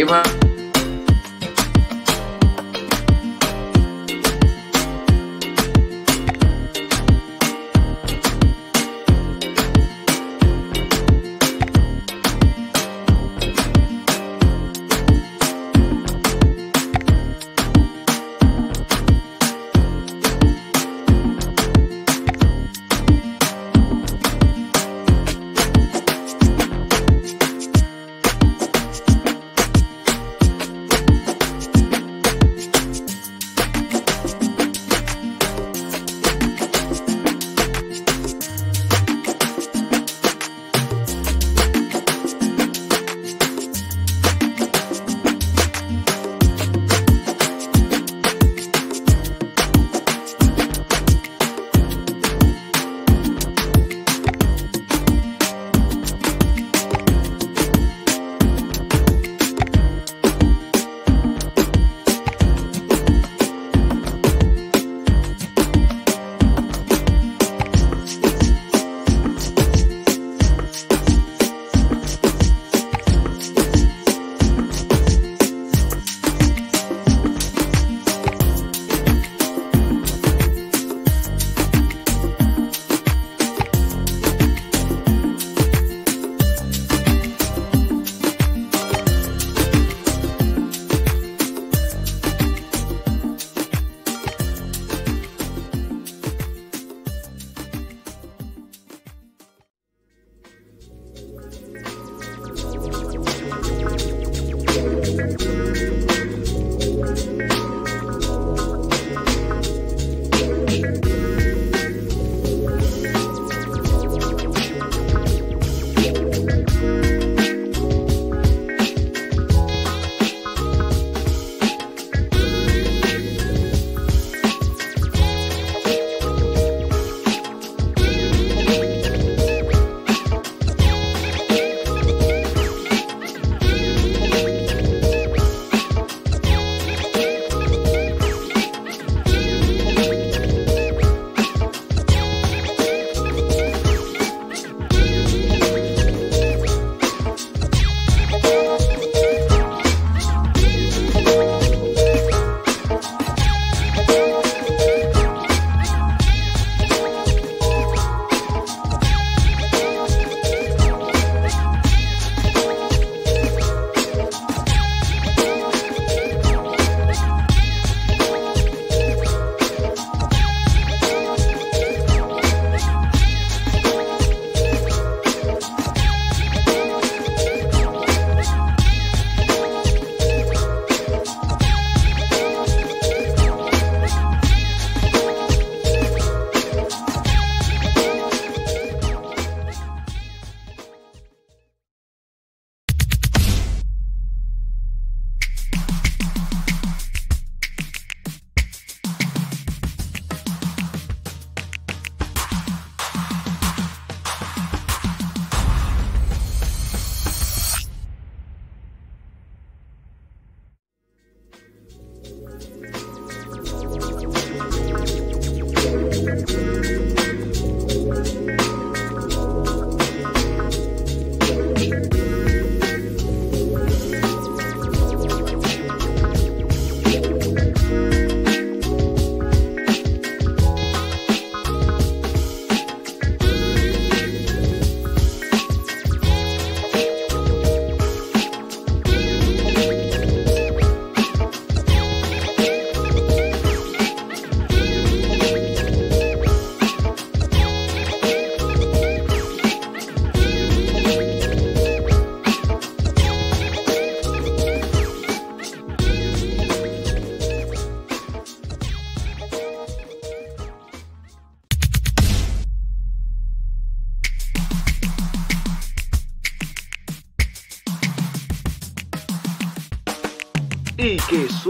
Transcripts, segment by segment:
Dime.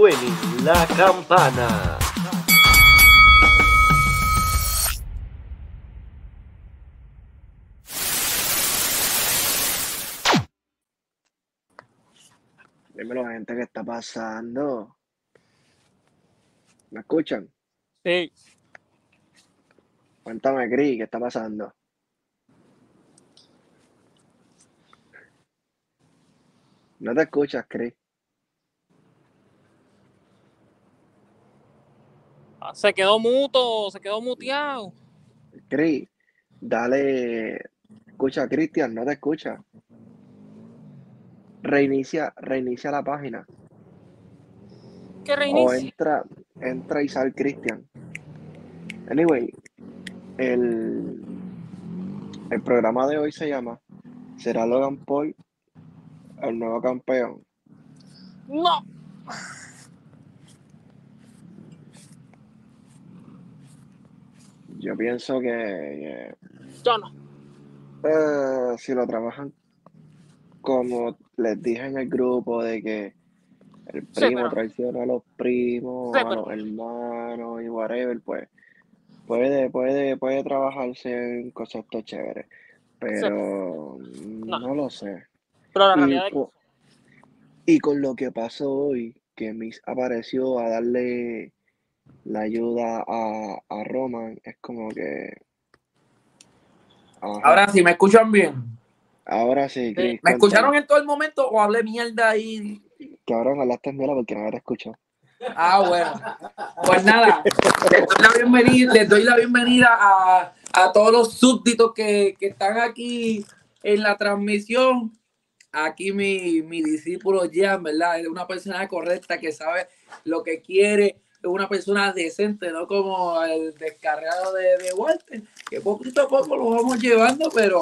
Suene la campana. Dímelo, gente, ¿qué está pasando? ¿Me escuchan? Sí, Cuéntame, Cris, ¿qué está pasando? No te escuchas, Cris. Se quedó muto, se quedó muteado. Cris, dale. Escucha, Cristian, no te escucha. Reinicia, reinicia la página. ¿Qué O reinicia? entra, entra y sal Cristian. Anyway, el, el programa de hoy se llama ¿Será Logan Paul el nuevo campeón? No. Yo pienso que Yo no. eh, si lo trabajan como les dije en el grupo de que el Sí, primo pero- traiciona a los primos, Sí, a los hermanos y whatever, pues puede, puede, puede trabajarse en conceptos chéveres, pero No. no lo sé. Pero la Y, realidad es co- y con lo que pasó hoy, que Miss apareció a darle la ayuda a, a Roman, es como que... Ajá. Ahora sí, ¿me escuchan bien? Ahora sí, Chris, ¿Me cuéntame. escucharon en todo el momento o hablé mierda ahí? Cabrón, hablaste mierda porque no te escucho. Ah, bueno. Pues nada, les doy la bienvenida, les doy la bienvenida a, a todos los súbditos que, que están aquí en la transmisión. Aquí mi, mi discípulo Jan, ¿verdad? Es una persona correcta que sabe lo que quiere, una persona decente, no como el descarriado de, de Walter, que poquito a poco lo vamos llevando, pero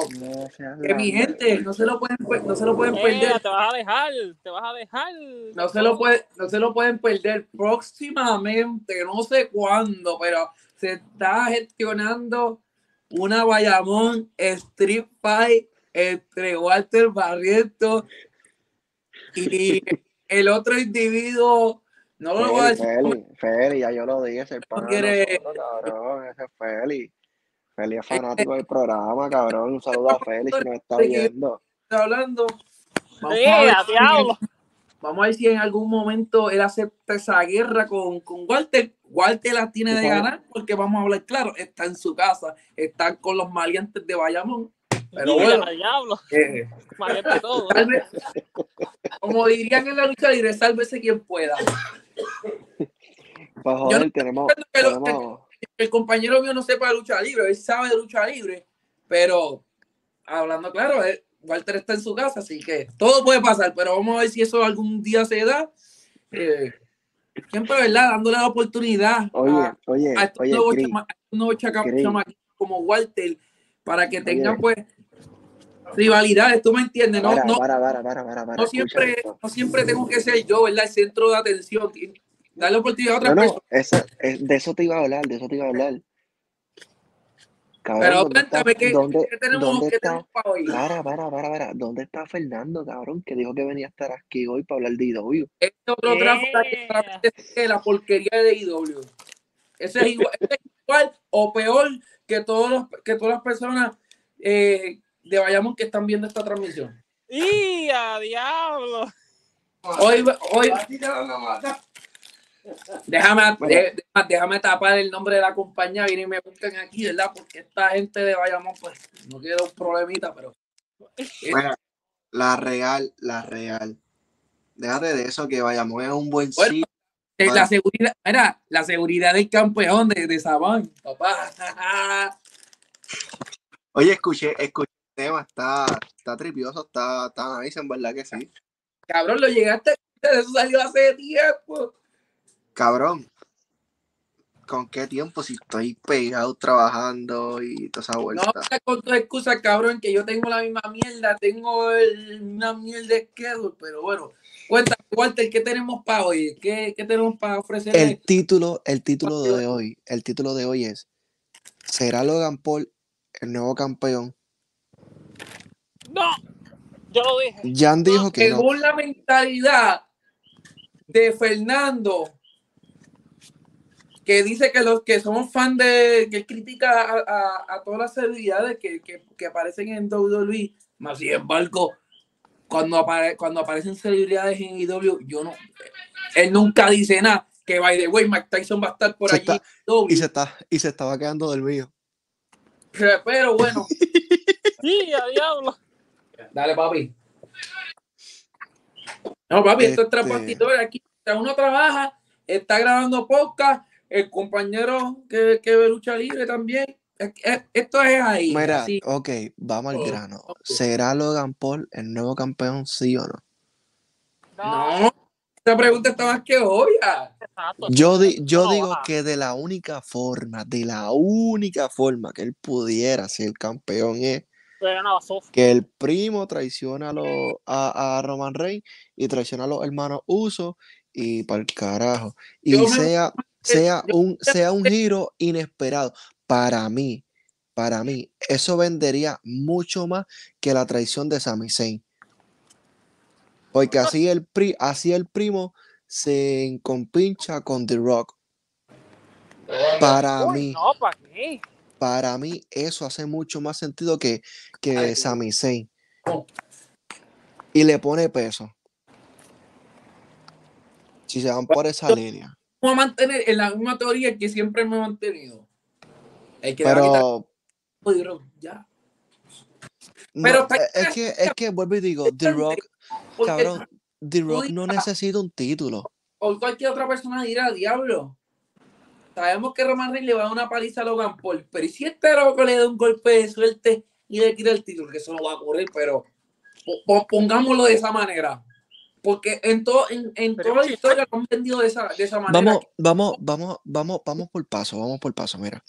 que mi gente no se lo pueden, no se lo pueden Eh, perder. te vas a dejar, te vas a dejar. No se lo puede, no se lo pueden perder próximamente, no sé cuándo, pero se está gestionando una Bayamón Street Fight entre Walter Barrientos y el otro individuo, no lo voy a decir. Feli, Feli, ya yo lo dije, ese de quiere- nosotros, cabrón, ese es Feli. Feli es fanático del programa, cabrón. Un saludo a Feli si nos está viendo. está hablando. Vamos Eh, a ver si-. Vamos a ver si en algún momento él acepta esa guerra con, con Walter. Walter la tiene de ganar porque vamos a hablar claro, está en su casa, está con los maleantes de Bayamón. Pero bueno, diablo. eh, Maliente todo. tal vez, como dirían en la lucha libre, sálvese quien pueda. Para Yo joder, no tenemos, que lo- tenemos, El compañero mío no sepa de lucha libre, él sabe de lucha libre, pero hablando claro, eh, Walter está en su casa, así que todo puede pasar, pero vamos a ver si eso algún día se da. Eh, siempre, ¿verdad? Dándole la oportunidad oye, a, oye, a estos oye, nuevos, chama- a estos nuevos como Walter para que tengan pues rivalidades, tú me entiendes, no, para, no, para, para, para, para, para, no siempre, esto. no siempre tengo que ser yo, ¿verdad? El centro de atención, darle oportunidad a otras No, no, personas. eso, es- de eso te iba a hablar, de eso te iba a hablar. Cabrón, Pero ¿dónde está, cuéntame, ¿qué, dónde, qué tenemos, dónde qué está? tenemos para hoy? Para, para, para, para. ¿Dónde está Fernando, cabrón? Que dijo que venía a estar aquí hoy para hablar de IW. Este otro Yeah. que la porquería de IW. Ese es igual, ese es igual o peor que, todos los, que todas las personas eh, de Bayamón que están viendo esta transmisión. ¡Y a diablo! Hoy, hoy déjame, de- déjame, déjame tapar el nombre de la compañía, vienen y me buscan aquí, ¿verdad? Porque esta gente de Bayamón, pues, no quiero un problemita, pero Bueno, la real, la real. Déjate de eso, que Bayamón es un buen Bueno, sitio. Bueno. la seguridad, mira, la seguridad del campeón de, de Sabán, papá. Oye, escuché, escuché tema, está, está tripioso, está, está nice, en verdad que sí. Cabrón, lo llegaste, eso salió hace tiempo. Cabrón, ¿con qué tiempo si estoy pegado trabajando y toda esa No vuelta? me con tu excusa, cabrón, que yo tengo la misma mierda, tengo el- una mierda de schedule, pero bueno, cuéntame, Walter, ¿qué tenemos para hoy? ¿Qué, qué tenemos para ofrecer? El título, el título de hoy, el título de hoy es ¿Será Logan Paul el nuevo campeón? ¡No! Yo lo dije. Jan dijo que no. Según la mentalidad de Fernando, que dice que los que somos fan de, que critica a, a- a todas las celebridades que, que- que aparecen en WWE, más sin embargo, cuando, apare- cuando aparecen celebridades en IW, yo no, él nunca dice nada, que by the way, Mike Tyson va a estar por Se allí. está-. Y se, está, y se estaba quedando dormido. Pero bueno, ¡Y a diablo! Dale, papi. No, papi, esto es Este- bastidores. Aquí uno trabaja, está grabando podcast, el compañero que, que ve lucha libre también. Es- es- Esto es ahí. Mira, así. ok, vamos al Oh, grano. ¿Será Logan Paul el nuevo campeón, sí o no? No, esta pregunta está más que obvia. Yo, di- yo no digo que de la única forma, de la única forma que él pudiera ser campeón es Que el primo traiciona a, los- a, a Roman Reigns y traiciona a los hermanos Uso y para el carajo. Y Yo me- sea, sea, un, sea un giro inesperado. Para mí, para mí, eso vendería mucho más que la traición de Sami Zayn. Porque así el, pri, así el primo se compincha con The Rock. Para Uy, mí, No, ¿para qué? Para mí eso hace mucho más sentido que, que Sami Zayn. no. Y le pone peso. Si se van por esa línea. Vamos a mantener en la misma teoría que siempre me he mantenido. El que Pero ya. no, Pero es que es que vuelvo y digo, The Rock, cabrón, The Rock no digas- necesita un título. o cualquier otra persona dirá, diablo. Sabemos que Roman Reigns le va a dar una paliza a Logan Paul, pero ¿y si este loco le da un golpe de suerte y le quita el título? Que eso no va a ocurrir, pero po- po- pongámoslo de esa manera. Porque en, todo, en, en toda la historia lo han vendido de esa, de esa manera. Vamos, vamos, vamos, vamos, vamos por paso, vamos por paso, mira.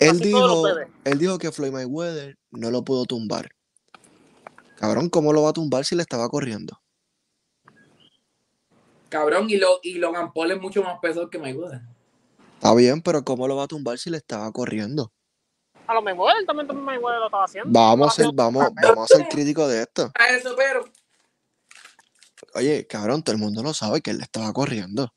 Él dijo, él dijo que Floyd Mayweather no lo pudo tumbar. Cabrón, ¿cómo lo va a tumbar si le estaba corriendo? Cabrón, y, lo, y Logan Paul es mucho más pesado que Mayweather. Está bien, pero ¿cómo lo va a tumbar si le estaba corriendo? A lo mejor él también, también Mayweather lo estaba haciendo. Vamos a ser, vamos, vamos a ser críticos de esto. A eso, pero Oye, cabrón, todo el mundo lo sabe que él le estaba corriendo.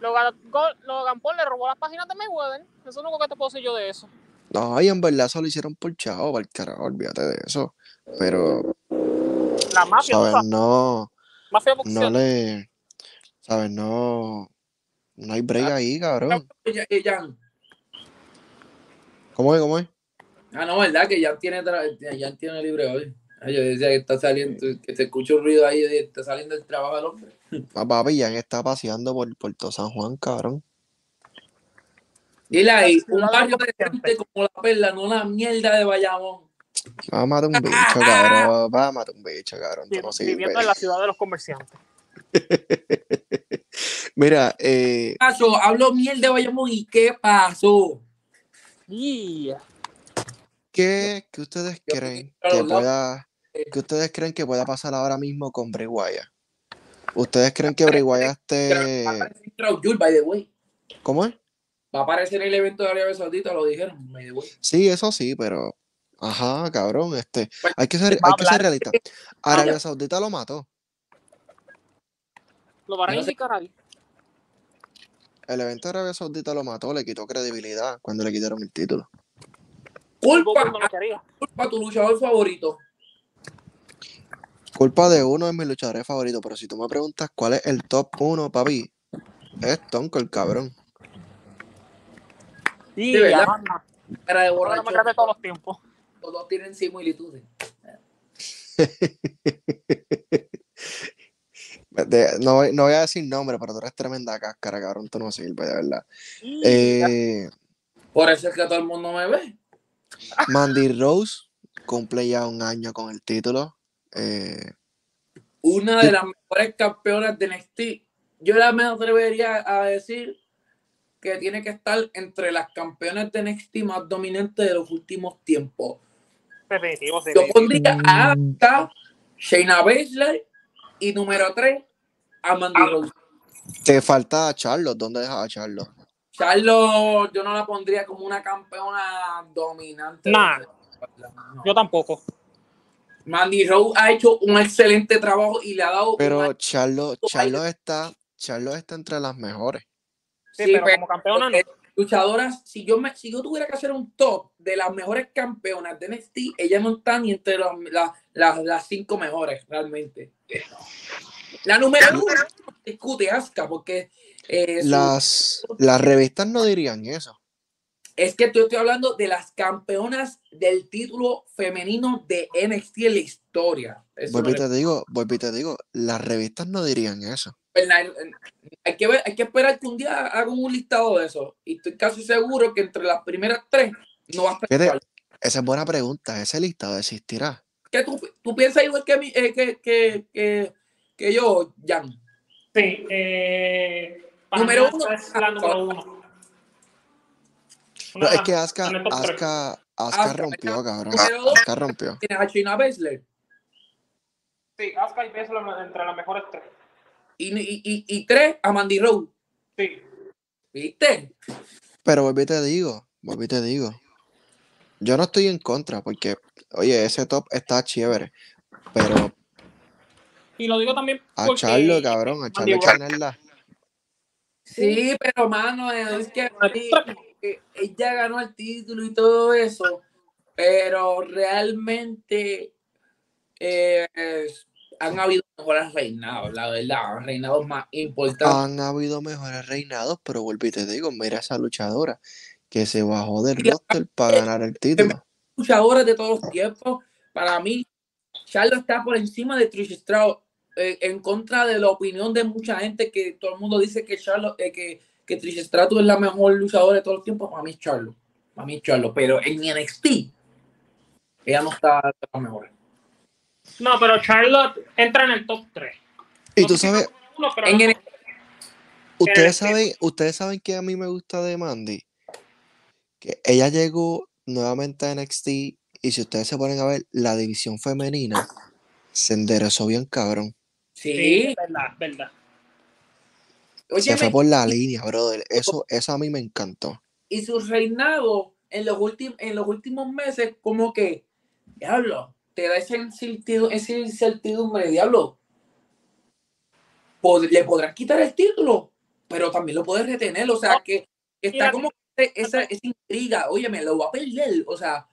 Logan, Logan Paul le robó las páginas de Mayweather. Eso es lo único que te puedo decir yo de eso. No, y en verdad eso lo hicieron por chavo, para el carajo, olvídate de eso. Pero, La mafia, ¿sabes? No, mafia no boxeo. le, ¿sabes? No, no hay break ahí, cabrón. ya, ya- ¿Cómo es? ¿Cómo es? Ah, no, ¿verdad? Que ya tiene, ya tiene libre hoy. Ah, Yo decía que está saliendo, que se escucha un ruido ahí, de- está saliendo del trabajo el hombre. Ah, papi, ya está paseando por, por todo San Juan, cabrón. Dile ahí, un barrio decente como la perla, no la mierda de Bayamón. Va a matar un bicho, cabrón. Va a matar un bicho, cabrón. Tú no. Viviendo en la ciudad de los comerciantes. Mira, eh, Pasó, hablo mierda de Bayamón y ¿qué pasó? Yeah. ¿qué, qué ustedes Yo creen a que pueda, que ustedes creen que pueda pasar ahora mismo con Bray Wyatt? ¿Ustedes creen que Bray Wyatt Pero esté... ¿Cómo es? Va a aparecer en el evento de Arabia Saudita, lo dijeron, by the way. Sí, eso sí, pero... Ajá, cabrón, este... Pues, Hay que ser, a hay que ser realista. Arabia Saudita lo mató. Lo van a Yo no sé- indicar ahí. El evento de Arabia Saudita lo mató, le quitó credibilidad cuando le quitaron el título. Culpa, culpa a tu luchador favorito. Culpa de uno de mis luchadores favoritos, pero si tú me preguntas cuál es el top uno, papi, es Tonko el cabrón. Sí, De verdad. anda. Cara de borracho. más grandes de todos los tiempos. Todos tienen similitudes. De- no, voy- no voy a decir nombre, pero tú eres tremenda cáscara, cabrón, tú no sirves, de verdad. Eh, Por eso es que todo el mundo me ve. Mandy Rose cumple ya un año con el título. Eh, Una de las mejores campeonas de NXT. Yo la me atrevería a decir que tiene que estar entre las campeonas de NXT más dominantes de los últimos tiempos. Definitivo, Yo definitivo. pondría a Asuka, Shayna Baszler y número 3 a Mandy Rose. te falta a Charlotte, ¿dónde dejas a Charlotte? Charlotte, yo no la pondría como una campeona dominante. Nah. No. Yo tampoco. Mandy Rose ha hecho un excelente trabajo y le ha dado. Pero una- Charlotte, Charlotte está, Charlotte está entre las mejores. Sí, Sí, pero pero- como campeona no. Luchadoras, si yo, me, si yo tuviera que hacer un top de las mejores campeonas de NXT, ella no está ni entre las, las, las, cinco mejores, realmente. La número uno discute Asuka, porque eh, su- Las, las revistas no dirían eso. Es que yo estoy hablando de las campeonas del título femenino de NXT en la historia. No te digo, y te digo, las revistas no dirían eso. Hay, que ver, hay que esperar que un día hagan un listado de eso. Y estoy casi seguro que entre las primeras tres no va a estar. Esa es buena pregunta. ¿Ese listado existirá? ¿Qué tú, tú piensas igual que, mi- eh, que, que, que, que yo, Jan? Sí, eh, Número uno. es la número uno. No, es que. Asuka, Asuka Asuka, rompió, cabrón. Asuka rompió. Tienes a Shayna Baszler. Sí, Asuka y Baszler entre las mejores tres. Y, y, y, y tres, a Mandy Rose. Sí. ¿Viste? Pero y te digo, y te digo. Yo no estoy en contra porque, oye, ese top está chévere. Pero Y lo digo también a porque... Charlo, cabrón, a Charlo tenerla. Sí, pero mano, es que ella ganó el título y todo eso, pero realmente eh, es- han habido mejores reinados, la verdad, reinados más importantes. Han habido mejores reinados, pero vuelvo y te digo, mira esa luchadora que se bajó del roster para ganar el título. luchadores de todos los tiempos. Para mí, Charlo está por encima de Trish eh, en contra de la opinión de mucha gente que todo el mundo dice que Charlo, eh, que, que Trish Stratus es la mejor luchadora de todos los tiempos. Para mí es Charlo. Para mí es Charlo. Pero en NXT, ella no está de las mejores. No, pero Charlotte entra en el top 3. Y tú sabes, En el- ustedes saben, ustedes saben que a mí me gusta de Mandy. Que ella llegó nuevamente a NXT y si ustedes se ponen a ver, la división femenina se enderezó bien cabrón. Sí. verdad, verdad. Se Óyeme, fue por la línea, brother. Eso, eso a mí me encantó. y su reinado en los, últimos en los últimos meses, como que, diablo, te da esa incertidumbre, esa incertidumbre, diablo. Pod- le podrán quitar el título, pero también lo puedes retener, o sea, que está como esa, esa intriga, oye, me lo va a perder, o sea,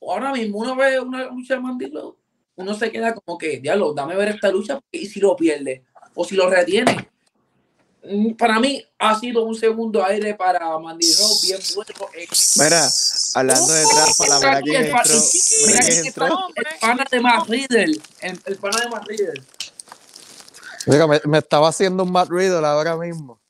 ahora mismo uno ve una lucha de Mandilo, uno se queda como que, diablo, dame ver esta lucha, y si lo pierde, o si lo retiene. Para mí ha sido un segundo aire para Mandy Rose bien bueno. Mira, hablando de trampa, la verdad que el pa- entró. Mira mira que entró. el pana de Matt Riddle. El, el pana de Matt Riddle. Mira, me, me estaba haciendo un Matt Riddle ahora mismo.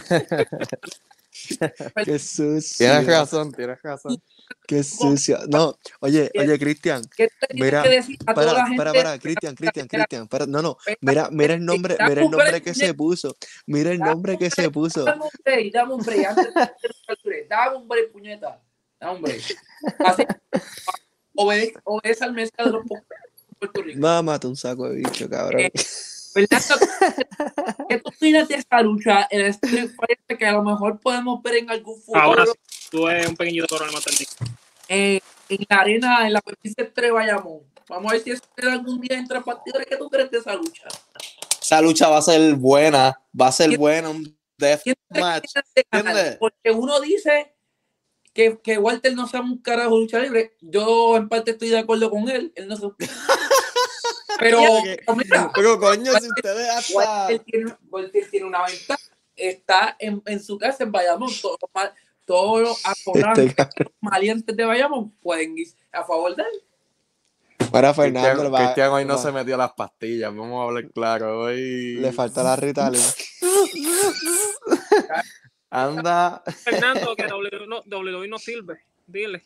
Qué sucio. Tienes razón, tienes razón. Qué sucio. No, oye, oye, Cristian. ¿Qué te tienes Mira, Para, para, para, Cristian, Cristian, Cristian. para- No, no. Mira, mira el nombre, mira el nombre que se puso. Mira el nombre que se puso. Dame un break, dame un break. Dame un break, puñeta. Dame un break. Así, obedece, obedece al mensaje de los Puerto Rico. Mámate un saco de bicho, cabrón. Fernando, ¿qué tú opinas de esta lucha en Street Fighter que a lo mejor podemos ver en algún futuro Ahora sí, tuve un pequeñito problema técnico. eh, en la arena, en la PC 3 Bayamón? Vamos a ver si eso queda algún día entre partidores. ¿Qué tú crees de esa lucha? Esa lucha va a ser buena, va a ser buena, un death ¿Quién te match. de. Porque uno dice que, que Walter no sabe un carajo de lucha libre. Yo en parte estoy de acuerdo con él. Él no sabe un- Pero, pero mira, Pero coño, si ustedes hasta. Walter tiene, Walter tiene una ventaja. Está en, en su casa en Bayamón. Todos los, todos los apodantes, Este malientes de Bayamón pueden ir a favor de él. Para Fernando, Cristian, le, va- Cristian hoy no se metió las pastillas, vamos a hablar claro. Hoy le falta la Ritalin. anda. Fernando, que WWE no, no sirve. Dile.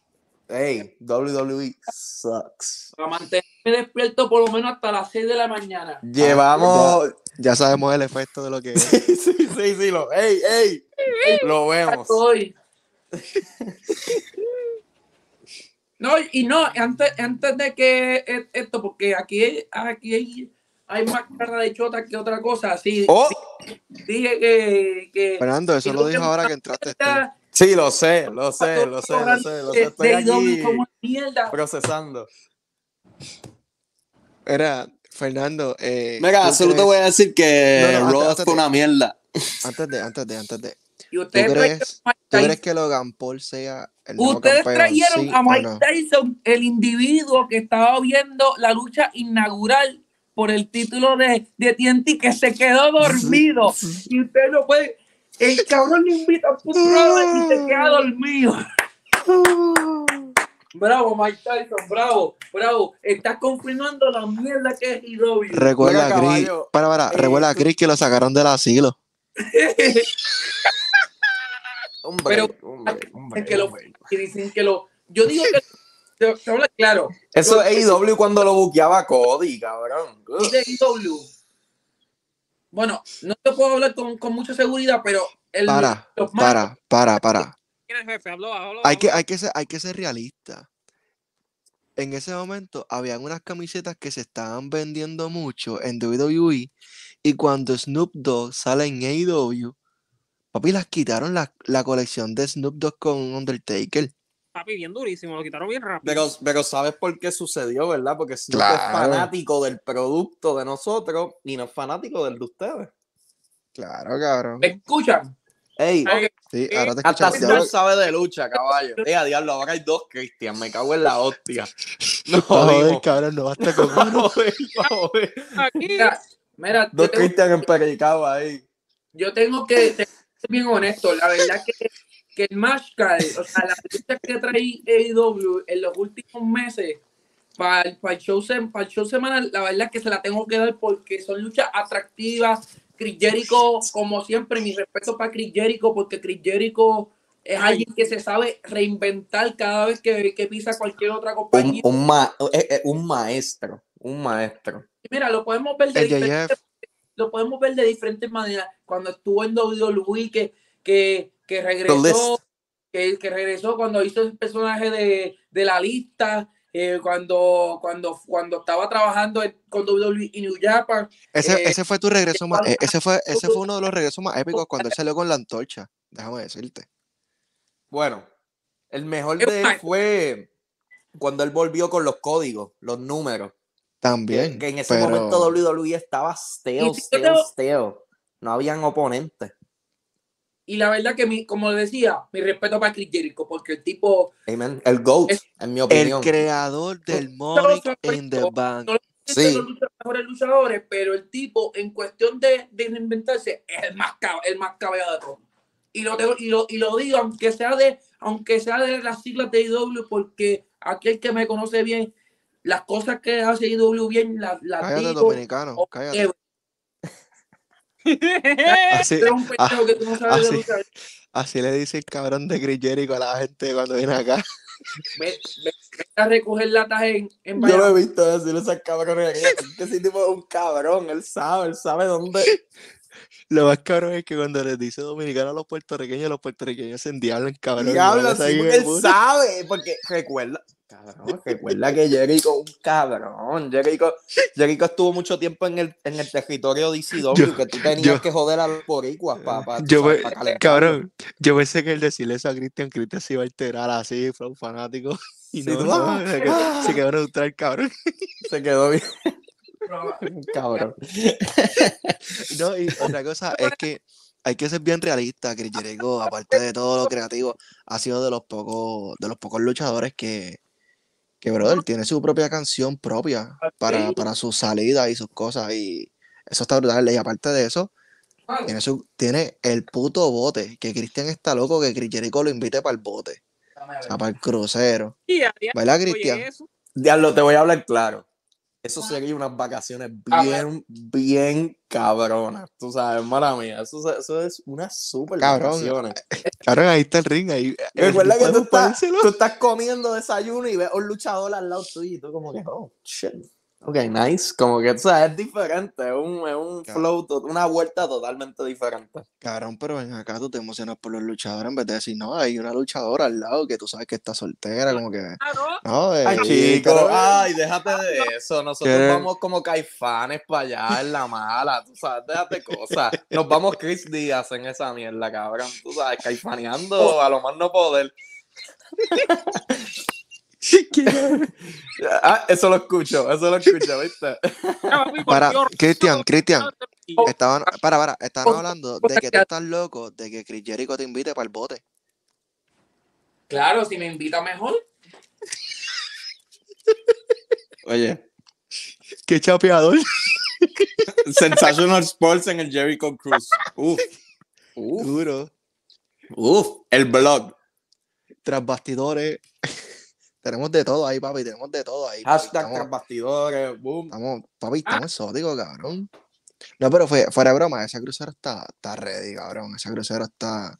Hey, WWE sucks. Para mantenerme despierto por lo menos hasta las 6 de la mañana. Llevamos. Ya sabemos el efecto de lo que es. Sí, sí, sí, sí, lo. ¡Ey, ey! Lo vemos. Hoy. No, y no, antes, antes de que e- esto, porque aquí, hay- aquí hay, hay más cara de chota que otra cosa. Sí, ¡Oh! dije que. que Fernando, eso que lo dijo ahora que entraste tú. Sí, lo sé, lo sé, lo sé, lo sé, lo sé. Estoy aquí procesando. Era, Fernando. Eh, Mira, ¿tú solo te voy a decir que No, no, fue de- una mierda. Antes de, antes de, antes de. Y ¿Tú ustedes trajeron crees, a Mike ¿tú crees que Logan Paul sea el nuevo Ustedes campeón? trajeron ¿Sí a Mike no? Tyson, el individuo que estaba viendo la lucha inaugural por el título de, de TNT, que se quedó dormido. Y usted no puede. El cabrón le invita a Punk Brother y se queda dormido. Bravo, Mike Tyson, bravo, bravo. Estás confirmando la mierda que es IW. Recuerda a Chris. caballo, Para, para, eh, recuerda a Chris que lo sacaron del asilo. Hombre, Pero- hombre, hombre, es que lo- y dicen que lo. Yo digo que. Te, te hablo claro. Eso es AEW cuando lo buqueaba Cody, cabrón. Ugh. de IW. Bueno, no te puedo hablar con, con mucha seguridad, pero el, Para, los para, para, para. ¿Quién es el jefe? Habló, habló. Hay que, hay que ser, hay que ser realista. En ese momento habían unas camisetas que se estaban vendiendo mucho en WWE y cuando Snoop Dogg sale en AEW, papi, las quitaron la, la colección de Snoop Dogg con Undertaker. Papi, bien durísimo, lo quitaron bien rápido. Pero, pero ¿sabes por qué sucedió, verdad? Porque Snoop es Claro. fanático del producto de nosotros y no es fanático del de ustedes. Claro, cabrón. ¿Me escuchan? Ey, Ay, Sí, eh, ahora te hasta escuchas. Snoop sabe de lucha, caballo. Eh, a diablo, ahora hay dos Cristian, me cago en la hostia. No Joder, cabrón, no basta con uno. Joder, joder. Aquí, Mira, mira yo, Dos tengo, Cristian empericados ahí. yo tengo que ser bien honesto. La verdad que, que el match card, o sea, la lucha que trae AEW en los últimos meses para el, para el show, sem- para el show semanal, la verdad que se la tengo que dar porque son luchas atractivas. Chris Jericho, como siempre, mi respeto para Chris Jericho, porque Chris Jericho es alguien que se sabe reinventar cada vez que, que pisa cualquier otra Un, compañía. un, ma- eh, eh, un maestro, un maestro. Mira, lo podemos ver de diferentes lo podemos ver de diferentes maneras. Cuando estuvo en WWE, que, que, que regresó, que, que regresó cuando hizo el personaje de, de la lista, eh, cuando, cuando, cuando estaba trabajando con WWE y New Japan. ese, Eh, ese fue tu regreso más, eh, ese fue, ese fue uno de los regresos más épicos cuando él salió con la antorcha. Déjame decirte. Bueno, el mejor de él fue cuando él volvió con los códigos, los números. También. que en ese pero... momento WWE estaba stale, tengo- stale. No habían oponentes. Y la verdad que, mi, como decía, mi respeto para Chris Jericho, porque el tipo Amen. El GOAT, Es- en mi El opinión. creador del Money in the Bank. no Sí. los mejores luchadores, pero el tipo, en cuestión de, de reinventarse, es el más, el más cabello de todos. Y lo, tengo- y, lo, y lo digo, aunque sea de aunque sea de las siglas de IW, porque aquel que me conoce bien, las cosas que hace IW bien, las, Cállate, digo. dominicano. o- Cállate. Así, pendejo que tú no sabes así. así le dice el cabrón de Chris Jericho a la gente cuando viene acá. Ve- ve a recoger latas en, en Yo lo he visto decir esas cabrones. Que ese tipo es un cabrón. Él sabe, él sabe dónde. Lo más cabrón es que cuando les dice dominicano a los puertorriqueños, los puertorriqueños se endiablan, cabrón. Diablo, sí, ¿sabes porque él sabe. Porque recuerda. Cabrón, recuerda que Jericho un cabrón. Jericho, Jericho estuvo mucho tiempo en el, en el territorio DCW Yo- que tú tenías yo- que joder a los boricuas para Yo me- Cabrón, yo pensé que el decirle eso a Cristian, Cristian se iba a alterar así, fue un fanático. Y Sí, no, se quedó neutral, cabrón. Se quedó bien. Cabrón. No, y otra cosa es que hay que ser bien realista. Chris Jericho, aparte de todo lo creativo, ha sido de los pocos, de los pocos luchadores que, que brother, tiene su propia canción propia para, para su salida y sus cosas. Y eso está brutal. Y aparte de eso, tiene, su, tiene el puto bote. Que Cristian está loco que Chris Jericho lo invite para el bote. O sea, para el crucero. Y a día- ¿Verdad, Cristian? Diablo, te voy a hablar claro. Eso sería unas vacaciones bien, bien cabronas. Tú sabes, mala mía. Eso, eso es unas super Cabrón, vacaciones. Cabrón, ahí está el ring. Ahí, el Recuerda que estás, tú estás comiendo desayuno y ves un luchador al lado tuyo y tú como que, oh, shit. Ok, nice. Como que, tú sabes, es diferente. Es un, es un flow, una vuelta totalmente diferente. Cabrón, pero ven acá, tú te emocionas por los luchadores en vez de decir, no, hay una luchadora al lado que tú sabes que está soltera, como que, no, eh, Ay, chico, pero- ay, déjate de eso. Nosotros ¿Qué? vamos como caifanes para allá en la mala, tú sabes, déjate cosas. Nos vamos Chris Díaz en esa mierda, cabrón. Tú sabes, caifaneando a lo más no poder. Ah, eso lo escucho, eso lo escucho, ¿viste? Para, Cristian, Cristian, estaban, para, para, estaban Oh, hablando oh, de que tú estás loco de que Chris Jericho te invite para el bote. Claro, si me invita mejor. Oye, Qué chapeador. Sensational Sports en el Jericho Cruise. Uf, Uf, Duro. uf, el blog. Tras bastidores. Tenemos de todo ahí, papi. Tenemos de todo ahí. papi. Hashtag Estamos- tras bastidores, boom. Estamos, papi, estamos exóticos, cabrón. No, pero fue, fuera de broma, ese crucero está, está ready, cabrón. Ese crucero está.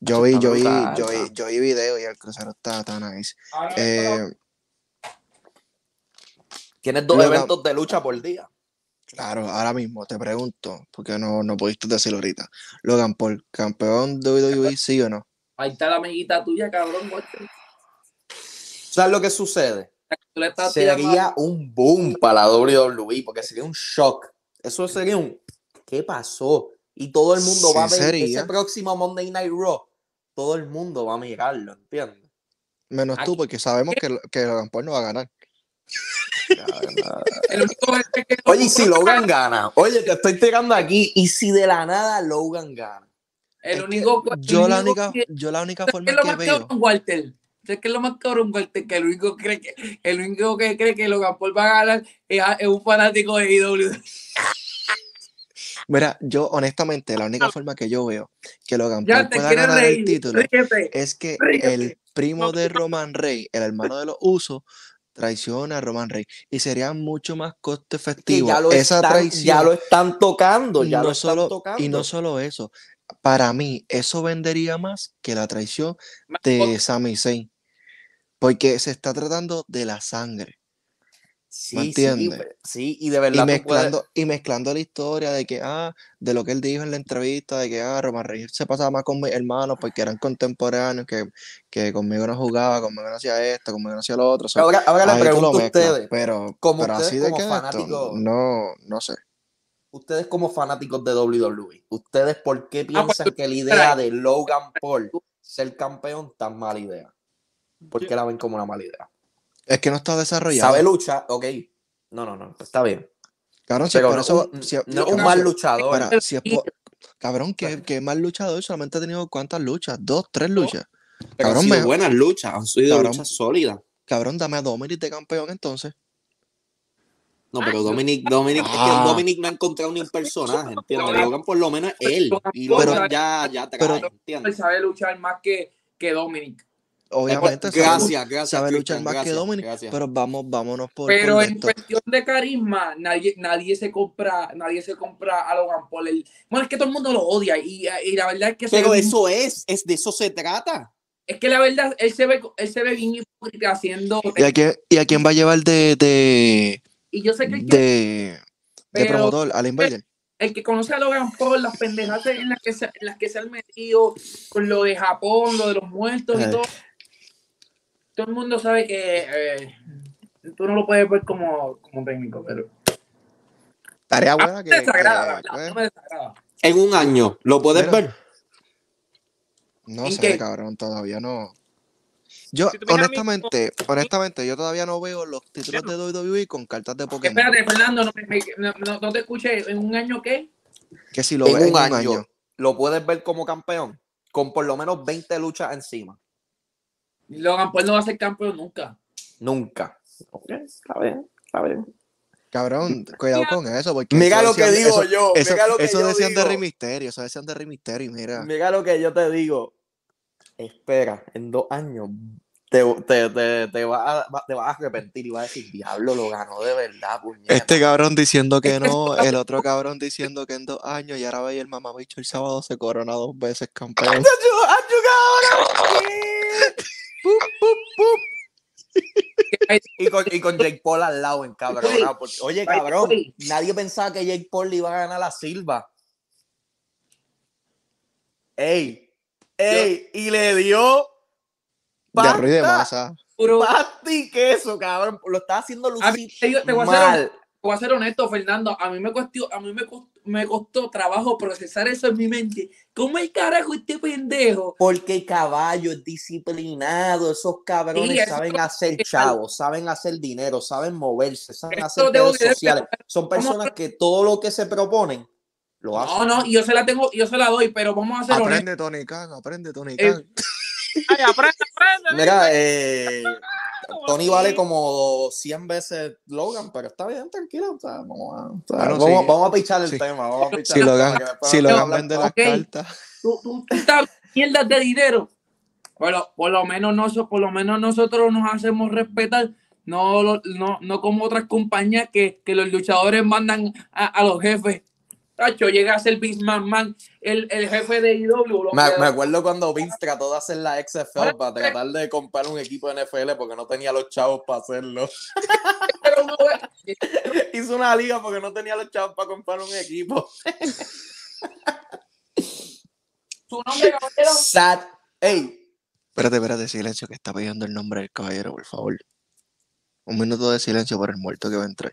Yo vi, yo vi, yo vi, yo vi video y el crucero está, está nice. Ahora, Eh, Tienes dos eventos de lucha por día. claro, ahora mismo te pregunto, porque no, no pudiste decirlo ahorita. Logan Paul, campeón de WWE, sí o no? ahí está la amiguita tuya, cabrón. Walter. ¿Sabes lo que sucede? Sería un boom para la WWE, porque sería un shock. Eso sería un ¿qué pasó? Y todo el mundo Sí va a ver sería. ese próximo Monday Night Raw. Todo el mundo va a mirarlo, ¿entiendes? Menos tú, porque sabemos que, que Logan Paul no va a ganar. Oye, y si Logan gana, oye, te estoy tirando aquí, y si de la nada Logan gana. el único yo, el la único única, que- yo la única ¿Sabes forma que veo. Walter? ¿Sabes qué es lo más cabrón, Walter? Que el único, cree que, el único que cree que Logan Paul va a ganar es, es un fanático de IW. Mira, yo honestamente, la única forma que yo veo que Logan Ya Paul pueda ganar el título ríete. es que Ríete. el primo de Roman Rey, el hermano de los Usos, traiciona a Roman Rey y sería mucho más costo Que efectivo ya lo, esa están, traición. ya lo están tocando, ya no lo están solo, tocando. y no solo eso, para mí eso vendería más que la traición de Sami Zayn, porque se está tratando de la sangre. sí, ¿me sí, entiendes? pe- sí, y de Y verdad tú puedes- mezclando, y mezclando la historia de que, ah, de lo que él dijo en la entrevista, de que, ah, Roman Reigns se pasaba más con mis hermanos porque eran contemporáneos, que, que conmigo no jugaba, conmigo no hacía esto, conmigo no hacía lo otro. Ahora, ahora le pregunto a ustedes, pero, como pero ustedes así de como que esto, fanáticos- no, no sé. ustedes como fanáticos de WWE, ¿ustedes por qué Ah, pues, piensan que la idea de Logan Paul ser campeón tan mala idea? ¿Por qué la ven como una mala idea? Es que no está desarrollado. ¿Sabe lucha? Ok. No, no, no, está bien. Cabrón, si es Pero por no, eso, un, si- no es un mal luchador. Espera, si es por- cabrón, que, que mal luchador solamente ha tenido cuántas luchas, dos, tres luchas. pero cabrón, han sido me- buenas luchas, han sido Cabrón. luchas sólidas. Cabrón, dame a Dominic de campeón entonces. No, pero Dominic, Dominic, es Ah. que Dominic no ha encontrado ni un personaje, ¿entiendes? Logan por lo menos es él. Y Pero- ya, ya trae, pero- Él ¿entiendes? sabe luchar más que, que Dominic. Obviamente sabe, Gracias, gracias. sabe luchar más que Dominic, gracias. pero vamos, vámonos por, Pero por en esto. cuestión de carisma, nadie, nadie se compra, nadie se compra a Logan Paul. El- bueno, es que todo el mundo lo odia y, y la verdad es que se Pero eso es, es de eso se trata. es que la verdad él se ve, él se ve bien hipócrita haciendo ¿Y a quién, y a quién va a llevar de, de, y yo sé que el que, de, promotor? ¿Al Invader? el que conoce a Logan Paul, las pendejadas en las que se, en las que se han metido con lo de Japón, lo de los muertos y todo. Todo el mundo sabe que eh, tú no lo puedes ver como, como técnico, pero Tarea a buena que, me desagrada, la que, verdad, pues, no me desagrada. En un año, ¿lo puedes ver? no ¿En sé, qué? cabrón, todavía no. Yo, Si honestamente, honestamente, yo todavía no veo los títulos de WWE con cartas de Pokémon. Espérate, Fernando, no, me- no, no- te escuché. ¿En un año qué? Que si lo En ves un en un año. año. ¿Lo puedes ver como campeón? Con por lo menos 20 luchas encima. Logan Paul no va a ser campeón nunca. Nunca. Ok, está bien, está bien. Cabrón, cuidado con eso, porque Mira eso lo que decían- digo eso- yo. Eso, mira lo que eso yo decían digo. de Rey Mysterio, eso decían de y mira. Mira lo que yo te digo. Espera, en dos años te, te, te, te vas a, te vas a arrepentir y vas a decir, diablo, lo ganó de verdad, puñeta. Este cabrón diciendo que no, el otro cabrón diciendo que en dos años, y ahora veía el mamabicho el sábado se corona dos veces campeón. Y con, y con Jake Paul al lado, en cabrón. Oye, cabrón, nadie pensaba que Jake Paul le iba a ganar a Silva. ¡Ey! ¡Ey! Y le dio. De y de pasta, masa. Puro- Pasta y queso, cabrón. Lo está haciendo A mí, lucir te, voy a te voy a ser honesto, Fernando. A mí me costó, a mí me costó, me costó trabajo procesar eso en mi mente. ¿Cómo el carajo este pendejo? Porque caballo es disciplinado, esos cabrones Sí, eso saben hacer chavos, saben hacer dinero, saben moverse, saben hacer redes que sociales. Son ¿cómo- personas que todo lo que se proponen lo hacen. No, no, y yo se la tengo, yo se la doy, pero vamos a ser honestos. Aprende Tony Khan, aprende Tony Eh, Khan. Ay, aprende, aprende. Mira, eh, Tony vale como 100 veces Logan, pero está bien, tranquilo. O sea, vamos, a, o sea, Bueno, vamos, sí. vamos a pichar el tema. Vamos a pichar Si el lo tema, gan- que después si no lo quiero gan hablar vende las Ok. cartas. tú, tú, tú estás mierdas de dinero. Bueno, por lo menos noso- por lo menos nosotros nos hacemos respetar, no, no, no como otras compañías que, que los luchadores mandan a, a los jefes. Tacho, llega a ser Vince McMahon, el, el jefe de IW. Me, que- me acuerdo cuando Vince trató de hacer la XFL para tratar de comprar un equipo de NFL porque no tenía los chavos para hacerlo. ve- Hizo una liga porque no tenía los chavos para comprar un equipo. su nombre, caballero. Sad. Ey, Espérate, espérate, silencio, que está pidiendo el nombre del caballero, por favor. Un minuto de silencio por el muerto que va a entrar.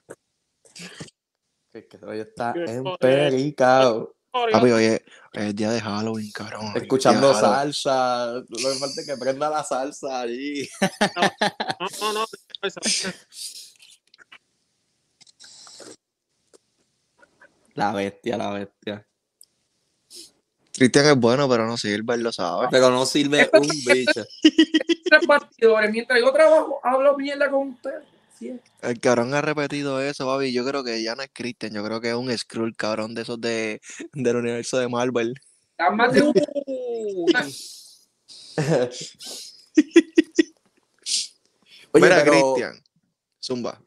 Que, que hoy está empericado. Papi, hoy es, hoy es día de Halloween, cabrón. Escuchando salsa. Lo que falta es que prenda la salsa allí. No, no, no. La bestia, la bestia. Cristian es bueno, pero no sirve, él lo sabe. Pero no sirve un bicho. Tres partidores. Mientras yo trabajo, hablo mierda con ustedes. El cabrón ha repetido eso, papi. Yo creo que ya no es Cristian, yo creo que es un Skrull, cabrón, de esos de, del universo de Marvel. Más de un Oye, Mira, pero Cristian. Zumba.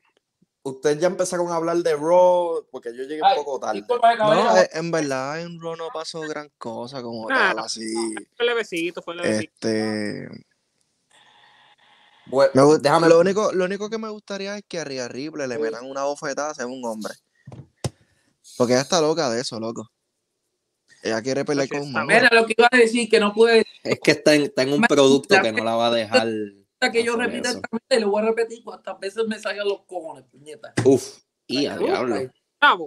ustedes ya empezaron a hablar de Raw porque yo llegué un poco tarde. No, eh, en verdad en Raw no pasó gran cosa como Ah. tal, así. Fue levecito, fue levecito. Este. Bueno, me déjame. lo, único, lo único que me gustaría es que a Rhea Ripley le metan una bofetada sea un hombre. Porque ella está loca de eso, loco. Ella quiere pelear con un mamá. Mira lo que iba a decir, que no puede Es que está en, está en un producto que no la va a dejar. que yo repita esta vez, lo voy a repetir cuantas veces me salgan los cojones, puñeta. Uf, y a diablo.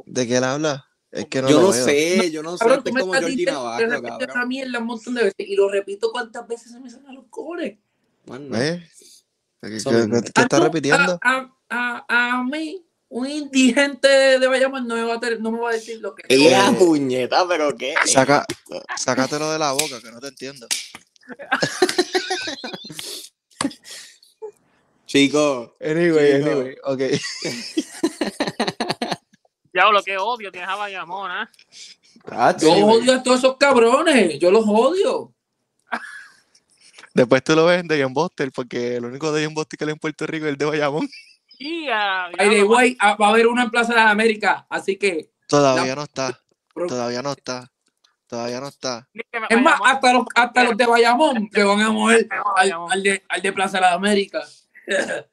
¿De qué él habla? Es que no yo lo no veo. sé, yo no sé. Cabrón, Este tú es como Navarro, repito esta cabrón. mierda un montón de veces y lo repito cuantas veces se me salen los cojones. Bueno, ¿Ves? ¿Qué, Eso qué- mismo. qué- qué está Ah, repitiendo? A, a, a, a mí, un indigente de Bayamón no me va a, ter- no me va a decir lo que ¡Ea, Eh, puñeta! ¿Pero qué? Saca, sácatelo de la boca, que no te entiendo. Chicos, Anyway, Chico. anyway, ok. diablo, qué odio tienes a Bayamón, ¿ah? ah, Yo chico. odio a todos esos cabrones, yo los odio. Después tú lo ves de John Buster, porque el único de Buster que hay en Puerto Rico es el de Bayamón. Y a. By the way, ah, va a haber una en Plaza de las Américas, así que Todavía La- no está, todavía no está, todavía no está. es más, hasta los, hasta los de Bayamón se van a mover al, al de, al de Plaza de las Américas.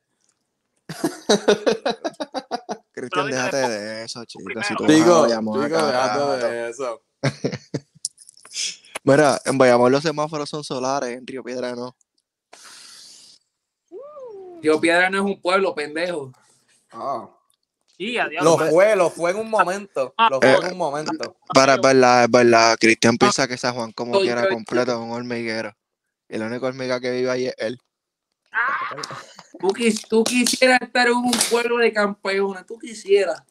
Cristian, déjate de- eso, chicos. Si tú Primero. vas a Chicos, Bayamón a chicos, cada déjate de eso. Mira, en Bayamón los semáforos son solares, en Río Piedra no. Río Piedra no es un pueblo, pendejo. Ah. Y a diablo. Lo fue, lo fue en un momento. Lo fue en un momento. Para, es verdad, es verdad. Cristian piensa que San Juan como Soy quiera yo, completo es un hormiguero. Y la única hormiga que vive ahí es él. Tú, quis- tú quisieras estar en un pueblo de campeones, tú quisieras.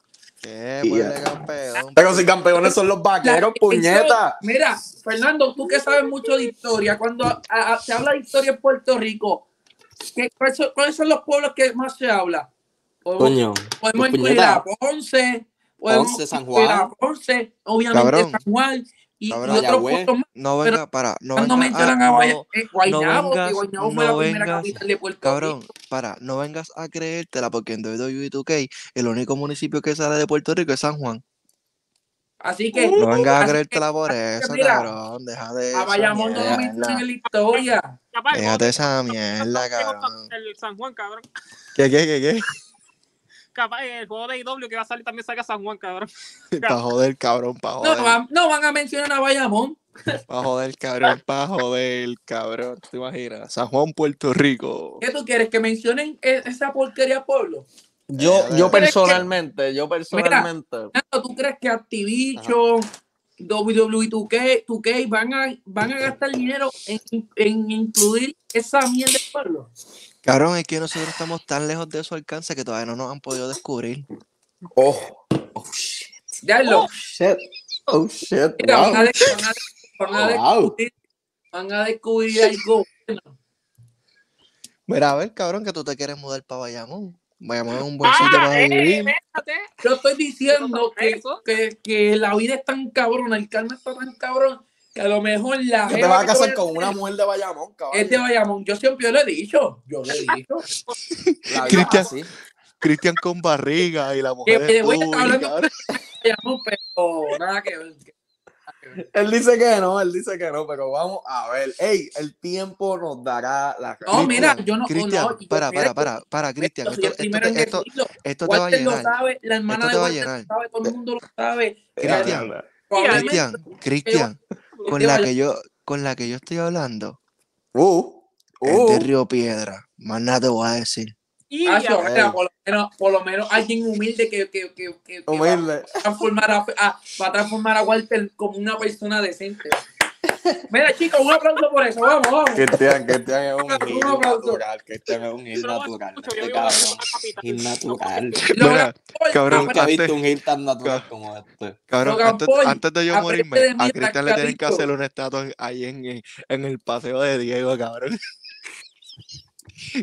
¿Qué? Y ya. de campeón. Pero si campeones son los vaqueros, La- puñeta. Mira, Fernando, tú que sabes mucho de historia, cuando a- a- se habla de historia en Puerto Rico, ¿qué, cuáles, son, cuáles son los pueblos que más se habla? Podemos, Coño. podemos incluir a Ponce, podemos Ponce, San incluir a Juan. Ponce, obviamente Cabrón. San Juan y, y Cabrón. más. No venga, para, no venga, mencionan a- a no, eh, Guaynabo, que vengas- Guaynabo fue no la primera vengas, capital de Puerto cabrón, Rico. para, no vengas a creértela porque en WWE 2K el único municipio que sale de Puerto Rico es San Juan. Así que No vengas a que creértela por que eso, mira, cabrón. Deja de a Bayamón no lo mencionan en la historia. Déjate esa mierda, cabrón. El San Juan, cabrón. ¿Qué, qué, qué, qué? Capaz, el juego de IW que va a salir también saca San Juan, cabrón. Pa' joder, cabrón, pa' No, joder. no, van- no van a mencionar a Bayamón. Pa' joder, cabrón, pa' joder, cabrón. ¿Te imaginas? San Juan, Puerto Rico. ¿Qué tú quieres? ¿Que mencionen e- esa porquería pueblo? Yo, Eh, yo ¿Crees que- personalmente, yo personalmente. ¿Tú crees que Activision, WWE 2K, 2K van, a, van a gastar dinero en, en incluir esa mierda de pueblo? Cabrón, es que nosotros estamos tan lejos de su alcance que todavía no nos han podido descubrir. Oh, oh shit. Ya lo. Oh shit. Oh shit. Mira, van, a Wow. de- van a- van a Wow. descubrir, van a descubrir algo bueno. Mira, a ver, cabrón, que tú te quieres mudar para Bayamón. Bayamón es un buen sitio Ah, para eh, vivir. espérate. Yo estoy diciendo que, Eso. que, que la vida es tan cabrona, el karma está tan cabrón, que a lo mejor la Que te vas a que casar con una mujer de Bayamón, cabrón. Es de Bayamón. Yo siempre lo he dicho. Yo lo he dicho. Cristian. así. Cristian con barriga y la Que mujer me es voy a estar hablando cabrón. Bayamón, pero nada que ver. Él dice que no, él dice que no, pero vamos a ver. Ey, el tiempo nos dará la No, mira, yo no. Cristian, no, yo- para, para, para, para, Cristian. yo Esto, esto, te, esto, decirlo. esto te va a Walter lo llenar. sabe, la hermana Esto te de va a llenar. lo sabe, todo el mundo lo sabe. Cristian, Cristian, Cristian, con la que yo, con la que yo estoy hablando, Uh, es uh. de Río Piedra. Más nada te voy a decir. Y Ah, mira, Ey. por, lo menos, por lo menos alguien humilde que, que, que, que, que va, Humilde. a transformar a, a- va a transformar a Walter como una persona decente. Mira, chicos, un aplauso por eso. Vamos, vamos. Cristian, Cristian es un hit natural. Cristian es un hit natural. Este cabrón. Hit natural. Mira, cabrón, Nunca he visto un hit tan natural como este. Cabrón, antes, de yo morirme, a Cristian le tienen que hacer una estatua ahí en el paseo de Diego, cabrón.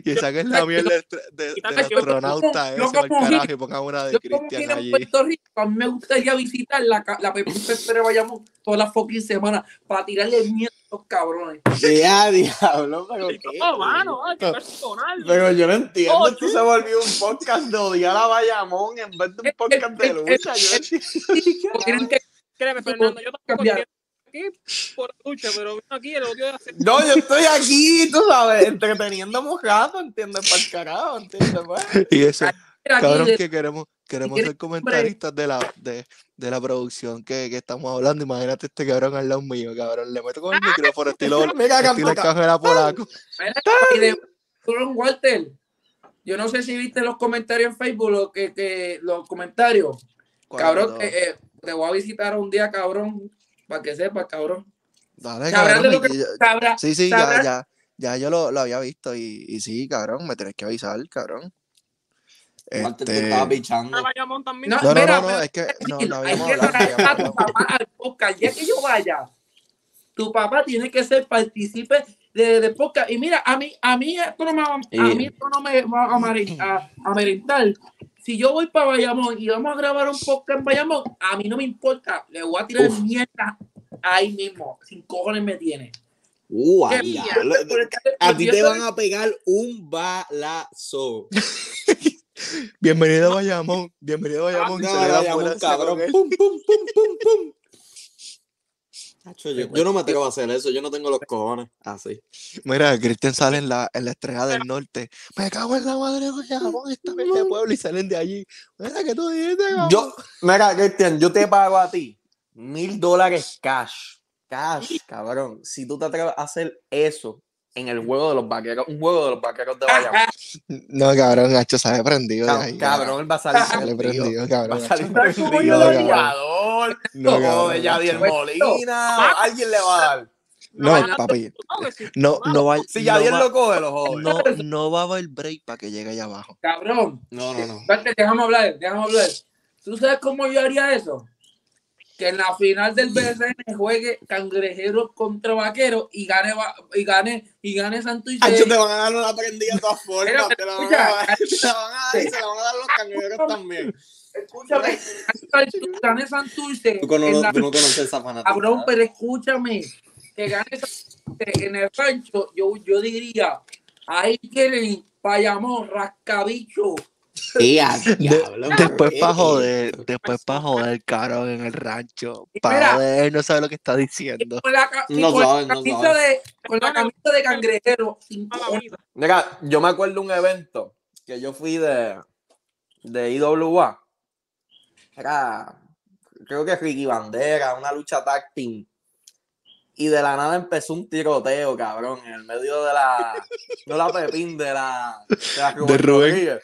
Y saquen la del, de, Quítate del astronauta yo ese al como carajo y pongan una de Yo como Cristian allí. Puerto Rico, a mí me gustaría visitar la, la Pepín Fester Bayamón todas las fucking semanas para tirarle miedo a los cabrones. Ya, diablo, pero qué. Oh, mano, ay, qué personal. Pero yo no entiendo, Oh, esto se volvió un podcast de odiar a Bayamón en vez de un podcast de lucha. Yo no entiendo. Créeme, Fernando, yo tampoco entiendo aquí por lucha, pero vino aquí el odio de hacer. No, yo estoy aquí, tú sabes, entreteniéndome un rato, ¿entiendes? Para el carajo, ¿entiendes? Pues? Y eso, cabrón, que queremos, queremos ser comentaristas de la, de, de la producción que, que estamos hablando. Imagínate este cabrón al lado mío, cabrón. Le meto con el micrófono estilo, Mira, estilo cajera polaco. Y de- cabrón, Walter, yo no sé si viste los comentarios en Facebook, lo que, que, los comentarios. Cabrón, eh, eh, te voy a visitar un día, cabrón, para que sepas, cabrón. Dale, Sabrán de cabrón. lo que y yo- sabrá. Sí, sí, ya, ya, ya yo lo, lo había visto y, y sí, cabrón, me tenés que avisar, cabrón. Te Este, estaba pichando. No, No, no, mira, no, es que no, no hay que traer a tu hablado. papá al podcast. Ya que yo vaya, tu papá tiene que ser partícipe de, de podcast. Y mira, a mí, a mí esto no me va, a mí esto no me va a, amare- a, amedrentar. Si yo voy para Bayamón y vamos a grabar un podcast en Bayamón, a mí no me importa. Le voy a tirar Uf. mierda ahí mismo. Sin cojones me tiene. Uh, a. A ti te van a pegar un balazo. Bienvenido a Bayamón, bienvenido a Bayamón. y No, se le da vayamos, ambulancia cabrón. Pum, pum, pum, pum, pum. Yo, yo no me atrevo a hacer eso, yo no tengo los cojones así. Mira, Cristian sale en la, en la estrella del norte. Me cago en la madre de Bayamón, esta vez de pueblo y salen de allí. Mira que tú dijiste, cabrón. Yo, mira, Cristian, yo te pago a ti mil dólares cash. Cash, cabrón. Si tú te atreves a hacer eso en el juego de los vaqueros, un juego de los vaqueros de Bayamón. No, cabrón, Nacho sale prendido de Cab- ahí. Cabrón, él va a salir Sale prendido. prendido, Va cabrón. a salir ¿Sabes cómo prendido haría? jugador. No, cabrón, de Yadier. Molina. Alguien le va a dar. No, papi. No, no va, Si no Yadier va- lo coge, lo jode. no, no va a haber break para que llegue allá abajo. Cabrón. No, no, no. Espérate, déjame hablar, déjame hablar. ¿Tú sabes cómo yo haría eso? Que en la final del BSN juegue cangrejeros contra vaqueros y gane va- y gane y gane Santo y Hacho, te van a dar una prendida de todas formas. Te la van a dar, te la van a dar y se la van a dar los cangrejeros también. Escúchame, gane Santurce. Tú, cono- en la- tú no conoces esa fanática. Cabrón, pero escúchame, que gane Santurce en el rancho, yo, yo diría, ahí tienen Payamón, Rascabicho. diablo, Después ¿qué para joder, después para joder, cabrón, en el rancho. Para joder, no sabe lo que está diciendo. con la, No con la no camisa de, con la camisa de cangrejero. Mira, yo me acuerdo un evento que yo fui de, de IWA. Era, creo que Ricky Bandera, una lucha tag team. Y de la nada empezó un tiroteo, cabrón, en el medio de la, no la Pepín, de la, de, la De Rubén.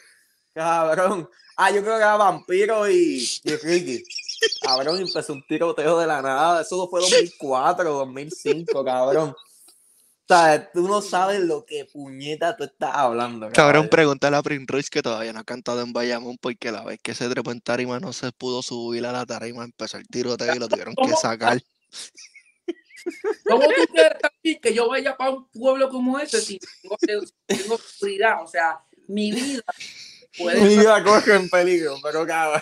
Cabrón. Ah, yo creo que era Vampiro y, y Ricky. Cabrón, empezó un tiroteo de la nada. Eso fue 2004, 2005, cabrón. O sea, tú no sabes lo que puñeta tú estás hablando. Cabrón, caballo. pregúntale a Prince Royce que todavía no ha cantado en Bayamón porque la vez que se trepó en tarima no se pudo subir a la tarima, empezó el tiroteo y lo tuvieron que sacar. ¿Cómo tú quieres también que yo vaya para un pueblo como ese si tengo, tengo seguridad? O sea, mi vida puede Mi vida corre en peligro, pero cabrón.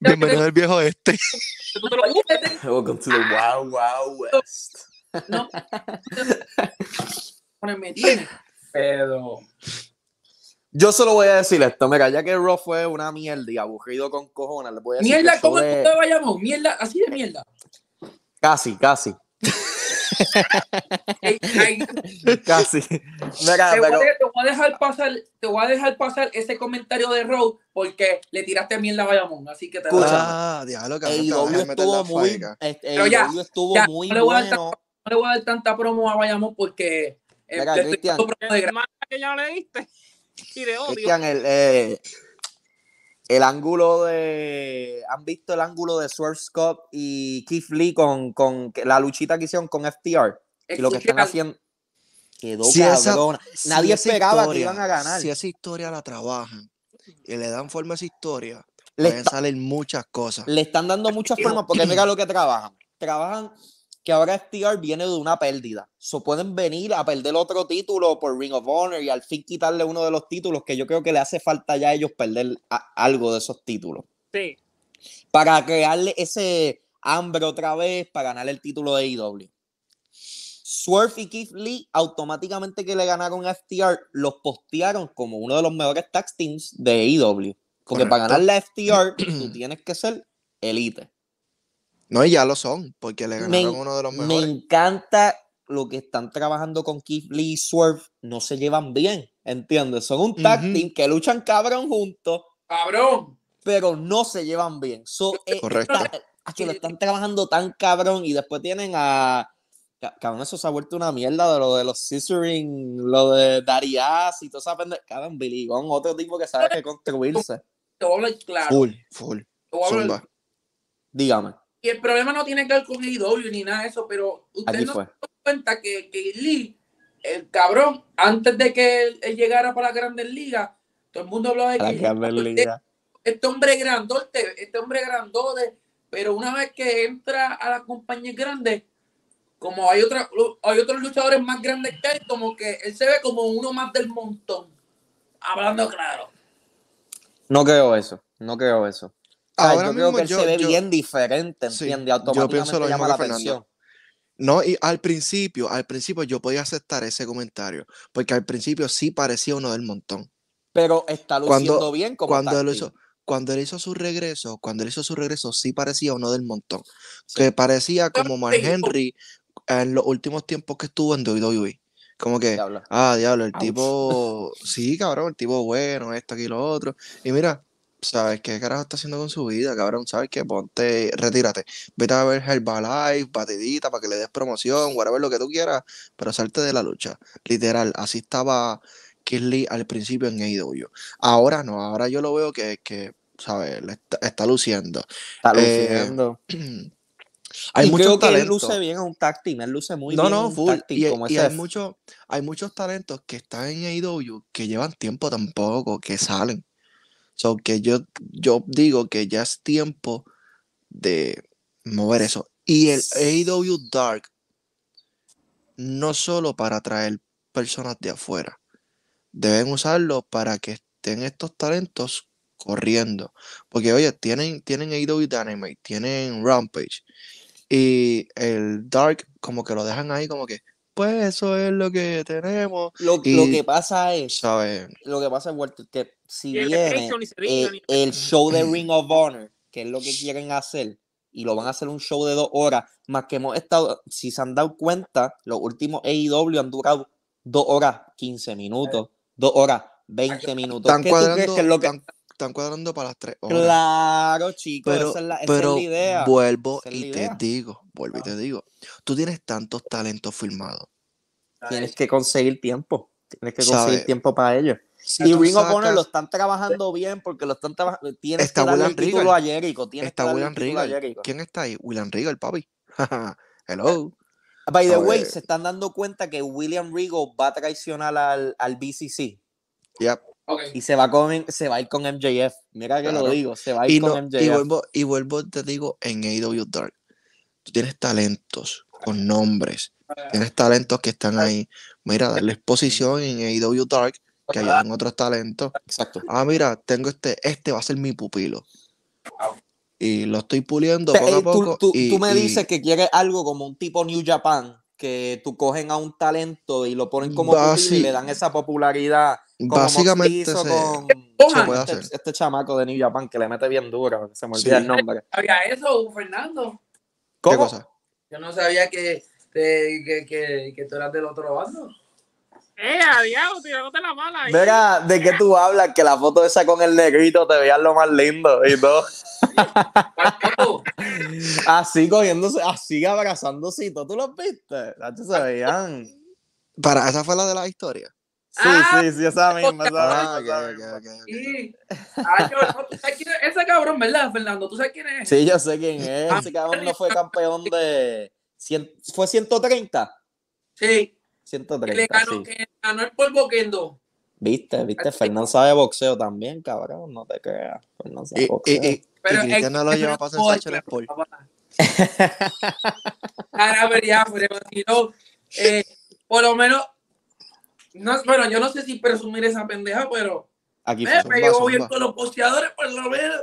Bienvenido al viejo este. Tú te lo busques. Welcome to the Wild Wild West. no. Pero Yo solo voy a decir esto, mira, ya que Raw fue una mierda y aburrido con cojones, le voy a decir mierda, que ¿cómo de- te vayamos? Mierda, así de mierda. Casi, casi, Ay, casi. Mira, te, voy pero a, te voy a dejar pasar, te voy a dejar pasar ese comentario de Road porque le tiraste mierda a Bayamón, así que te Escucha. Ah, diablo, vas a meter estuvo la muy, este, Pero ya, AEW estuvo ya, muy no le voy a dar bueno. no le voy a dar tanta promo a Bayamón porque eh, Mira, Cristian. que ya leíste. Y de odio. Cristian, el, eh, el ángulo de. ¿Han visto el ángulo de Swerve Scott y Keith Lee con, con la luchita que hicieron con FTR? Y lo que están haciendo. Quedó Si esa-. Si Nadie esa esperaba que iban a ganar. Si esa historia la trabajan y le dan forma a esa historia, Le pueden está- salir muchas cosas. le están dando muchas formas porque mira lo que trabajan. Trabajan que ahora FTR viene de una pérdida. So pueden venir a perder otro título por Ring of Honor y al fin quitarle uno de los títulos que yo creo que le hace falta ya a ellos perder a- algo de esos títulos. Sí. Para crearle ese hambre otra vez para ganar el título de AEW. Swerve y Keith Lee automáticamente que le ganaron a FTR los postearon como uno de los mejores tag teams de AEW. Porque para ganar la FTR tú tienes que ser elite. No, y ya lo son, porque le Me- ganaron uno de los Me mejores. encanta lo que están trabajando con Keith Lee y Swerve. No se llevan bien, ¿entiendes? Son un tag Ujú. team que luchan cabrón juntos, cabrón. pero no se llevan bien. So, eh, Correcto. está- ah, que lo están trabajando tan cabrón y después tienen a... ca- Cabrón, eso se ha vuelto una mierda de lo de los scissoring, lo de Darius y toda esa pendeja. Cabrón, Billy Gunn, otro tipo que sabe que construirse. Te voy a hablar claro. Full, full. te voy a hablar- Zumba. Dígame, Y el problema no tiene que ver con AEW ni nada de eso, pero usted no fue. se da cuenta que, que Lee, el cabrón, antes de que él, él llegara para la Grandes Ligas, todo el mundo hablaba de la que Grandes este, este hombre grandote, este hombre grandote, pero una vez que entra a las compañías grandes, como hay, otra, hay otros luchadores más grandes que él, como que él se ve como uno más del montón. Hablando claro. No creo eso, no creo eso. Ahora yo creo mismo que él yo- se ve yo- bien diferente, Sí, ¿entiendes? yo Automáticamente pienso lo mismo llama la atención. No, y al principio, al principio yo podía aceptar ese comentario, porque al principio sí parecía uno del montón. Pero está Cuando- luciendo bien como Cuando él hizo, cuando él hizo su regreso, cuando él hizo su regreso, sí parecía uno del montón. Sí. Que parecía como Mark Sí. Henry en los últimos tiempos que estuvo en WWE. Como que, Diablo. ah, diablo, el Ouch. tipo, sí, cabrón, el tipo bueno, esto, aquí, lo otro. Y mira, ¿sabes qué carajo está haciendo con su vida, cabrón? ¿Sabes qué? Ponte, retírate. Vete a ver Herbalife, batidita, para que le des promoción, whatever lo que tú quieras, pero salte de la lucha. Literal, así estaba Lee al principio en AEW. Ahora no, ahora yo lo veo que, que ¿sabes? Le está, está luciendo. Está Eh, luciendo. Hay y muchos creo que él luce bien a un tag team. Él luce muy No, bien no, team Y, como y ese. hay, muchos, hay muchos talentos que están en AEW que llevan tiempo tampoco, que salen. So que yo, yo digo que ya es tiempo de mover eso. Y el AEW Dark, no solo para atraer personas de afuera, deben usarlo para que estén estos talentos corriendo. Porque, oye, tienen, tienen AEW Dynamite, tienen Rampage. Y el Dark, como que lo dejan ahí, como que, pues eso es lo que tenemos, Lo, y- lo que pasa es, ¿sabes? lo que pasa es, Walter, que si el viene eh, el show de Ring of Honor, que es lo que quieren hacer, y lo van a hacer un show de dos horas, más que hemos estado, si se han dado cuenta, los últimos AEW han durado dos horas 15 minutos, dos horas 20 minutos. Están ¿Qué tú crees cuadrando, que es lo que... están, cuadrando para las tres horas. Claro, chicos, Pero, esa es la, esa pero es la idea. vuelvo es y te digo, vuelvo y te digo, tú tienes tantos talentos firmados. Tienes que conseguir tiempo. Tienes que ¿Sabe? conseguir tiempo para ello. Si y tú Ring of Honor sacas- lo están trabajando bien porque lo están trabajando. Tienes Está que darle el título a Jericho. Tienes está que darle William Regal. Jericho. ¿Quién está ahí? William Regal, papi. Hello. By the A way, ver. se están dando cuenta que William Regal va a traicionar al, al BCC Yep. Y se va, con, se va a ir con MJF. Mira que lo digo, se va a ir Y, con no, MJF. y, vuelvo, y vuelvo, te digo, en AEW Dark, tú tienes talentos con nombres. Tienes talentos que están ahí. Mira, darle exposición en AEW Dark, que ayudan otros talentos. Exacto. Ah, mira, tengo este, este va a ser mi pupilo. Y lo estoy puliendo Te- poco a poco. tú- y- tú me y dices que quieres algo como un tipo New Japan, que tú cogen a un talento y lo ponen como Basi- pupilo y le dan esa popularidad. Básicamente se, con se puede este, hacer. este chamaco de New Japan que le mete bien duro, se me Sí. olvida el nombre. ¿Sabía eso, Fernando? ¿Qué ¿Cómo? cosa? Yo no sabía que, que, que, que, que tú eras del otro bando. Eh, diablo, tirándote la mala ahí. Mira, ¿de qué tú hablas? Que la foto esa con el negrito te veías lo más lindo y todo. Así cogiéndose, así abrazándose y todo. ¿Tú los viste? Se veían. Para, esa fue la de la historia. Sí, Ah, sí, sí, esa misma. Esa Ah, misma. Sí. Ah, yo, no, ¿tú sabes quién es ese cabrón, verdad, Fernando? ¿Tú sabes quién es? Sí, yo sé quién es. Ah, Ese cabrón no fue campeón de. cien- ¿Fue 130? Sí. Que 130, le ganó, sí. que ganó el polvo Kendo. Viste, viste. Fernán sabe boxeo también, cabrón. No te creas. Fernán sabe Y, y, boxeo. y, y Pero Cristian es- no lo lleva para joda, Sensational Sport. Ahora, pero ya, pero. Eh, por lo menos, no, bueno, yo no sé si presumir esa pendeja, pero Aquí eh, me llevo bien con los posteadores, por lo menos.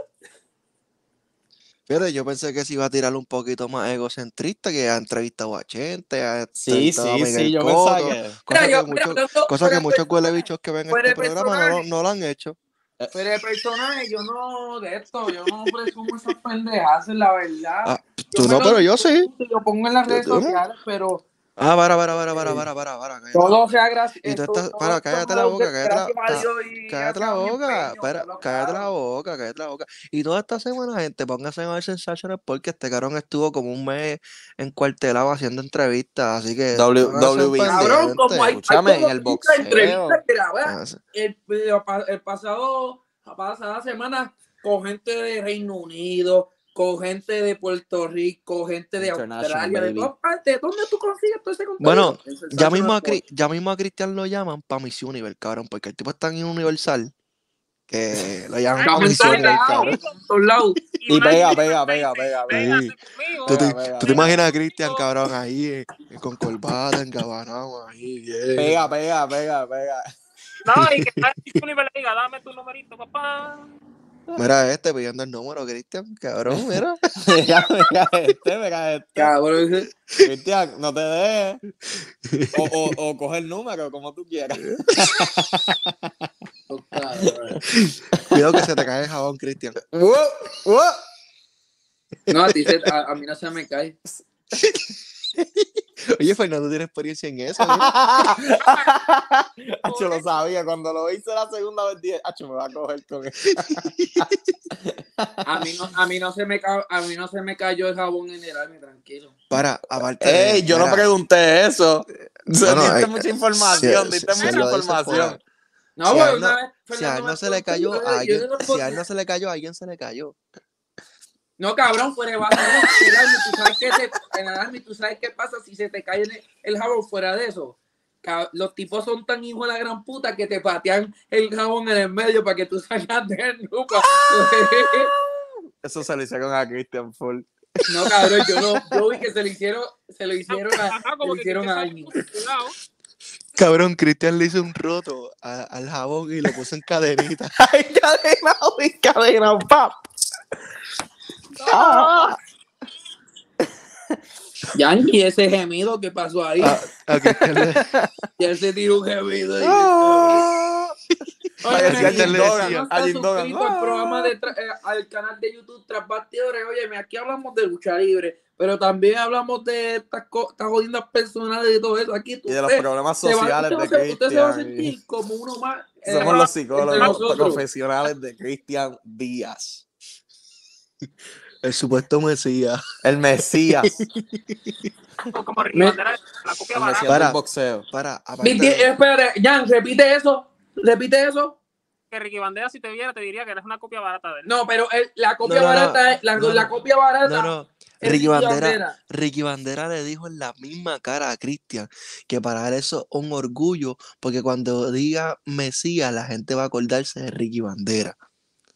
Fíjate, yo pensé que se iba a tirar un poquito más egocentrista, que ha entrevistado a Chente, ha Sí, a sí, Miguel sí. Yo Cotto, pensaba que. Cosa yo, que hablando cosa que muchos huelebichos que ven fuera este programa no, no lo han hecho. Pero el personaje, yo no de esto, yo no presumo esas pendejas, la verdad. Ah, Yo Tú no, lo pero yo sí. disfruto y Lo pongo en las redes sociales, pero Ah, para, para, para, para, para, para, para. todo sea gracias. Y tú estás- para, cállate la boca, cállate la- Cállate Cállate la boca, espera, cállate la boca, cállate la boca. Y toda esta semana, gente, pónganse a ver Sensational porque este cabrón estuvo como un mes encuartelado haciendo entrevistas, así que. WB. Cabrón, como hay, en el 15 boxeo. entrevistas que grabé Ah, el, el pasado, la pasada semana con gente de Reino Unido, con gente de Puerto Rico, gente de Australia, de todas partes. ¿Dónde tú consigues todo ese contenido? Bueno, En Ya mismo, a Sport. Cri- ya mismo a Cristian lo llaman para Miss Universe, cabrón, porque el tipo está en Universal. Que lo llaman para Vamos Miss Universe, en cabrón. Y pega, pega, pega, pega, pega. ¿Tú te, tú te imaginas a Cristian, cabrón, ahí eh, con corbata, engabanado, ahí, bien. Pega, pega, pega, pega. No, y que está en nivel le diga, dame tu numerito, papá. Mira este pidiendo el número, Cristian, cabrón, mira. Mira, mira este, mira este. Cabrón, Cristian, no te dejes. O, o, o coge el número, como tú quieras. cabrón. Cuidado que se te cae el jabón, Cristian. Uh, uh. No, a, ti se- a, a mí no se me cae. Oye, Fernando tiene experiencia en eso, mira. Acho, lo sabía. Cuando lo hice la segunda vez, dije, Acho, me va a coger con él. A mí no, a mí no se me ca- a mí no se me cayó el jabón en el alma, tranquilo. Para, aparte de- yo no pregunté eso. Bueno, diste eh, mucha información, si- diste mucha información. No, Si a porque él una no- vez Si a Fernando él me no se le cayó, preguntó, a yo alguien, no si a puedo- él no se le cayó, a alguien se le cayó. No, cabrón, fuera de base. no, tú sabes qué te- en el alma, tú sabes qué pasa si se te cae el, el jabón fuera de eso. Los tipos son tan hijos de la gran puta que te patean el jabón en el medio para que tú salgas de nuca. Eso se lo hicieron a Christian Full. No, cabrón, yo no, yo vi que se lo hicieron, se lo hicieron a, Ajá, se lo hicieron a alguien. Cabrón, Cristian le hizo un roto a- al jabón y lo puso en cadenita. Encadenado, encadenado, pap. Ah. Yankee, ese gemido que pasó ahí, A, a Cristian le, ya él se tiró un gemido. ahí. Ah. Oye, Jim no suscrito al programa de eh, al canal de YouTube Tras Bastidores, oye, aquí hablamos de lucha libre, pero también hablamos de estas, estas jodiendas personales y todo eso. Aquí tú Y de los problemas se va- sociales usted de se- usted se va a sentir como uno más. eh, Somos los psicólogos profesionales de Cristian Díaz. El supuesto Mesías. El Mesías. Como Ricky Me- Bandera, la copia El barata. Mesías Para. del boxeo. Para, Espérate, Jan, repite eso. Repite eso. Que Ricky Bandera, si te viera, te diría que eres una copia barata de él. No, pero el- la copia no, no. barata es la, No, la no. copia barata. No, no. Ricky Ricky Bandera, Bandera. Ricky Bandera le dijo en la misma cara a Cristian que para él eso es un orgullo, porque cuando diga Mesías, la gente va a acordarse de Ricky Bandera.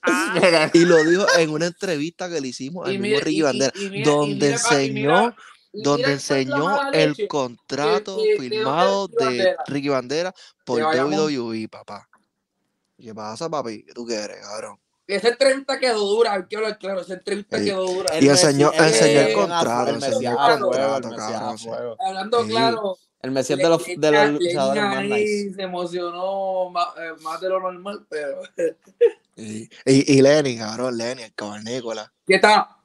Ah, Y lo dijo en una entrevista que le hicimos al mismo Ricky Bandera, donde enseñó, donde enseñó el contrato firmado de. Ricky Bandera por. WWE, papá. ¿Qué pasa, papi? ¿Qué tú quieres, cabrón? Ese 30 quedó dura, hay que hablar claro, ese 30 Sí. quedó dura. Y el contrato, el el contrato, el sí. fuego. Hablando Sí. claro, El Messi es de los, de los luchadores más nice. se emocionó más, eh, más de lo normal, pero Y, y, y Lenny, cabrón, Lenny, el cavernícola. ¿qué está?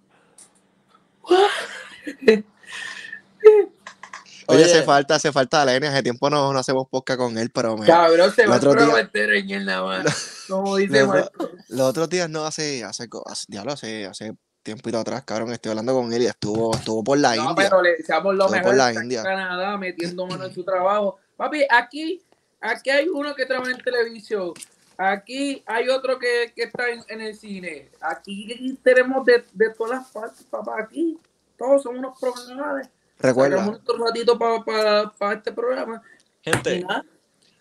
Oye, Oye. hace falta, hace falta Lenny. Hace tiempo no, no hacemos podcast con él, pero me, Cabrón, se va a prometer en el más. Como dice Marco. los otros días no hace, hace, hace- diablo, hace, hace tiempito atrás, cabrón, estoy hablando con él y estuvo, estuvo por la No, India. pero le deseamos lo Todo mejor por la está en India. Canadá, metiendo mano en su trabajo. Papi, aquí, aquí hay uno que trabaja en televisión. Aquí hay otro que, que está en, en el cine. Aquí tenemos de, de todas las partes, papá. Aquí todos son unos profesionales. Recuerda, nuestro ratito para este programa. Gente, nada,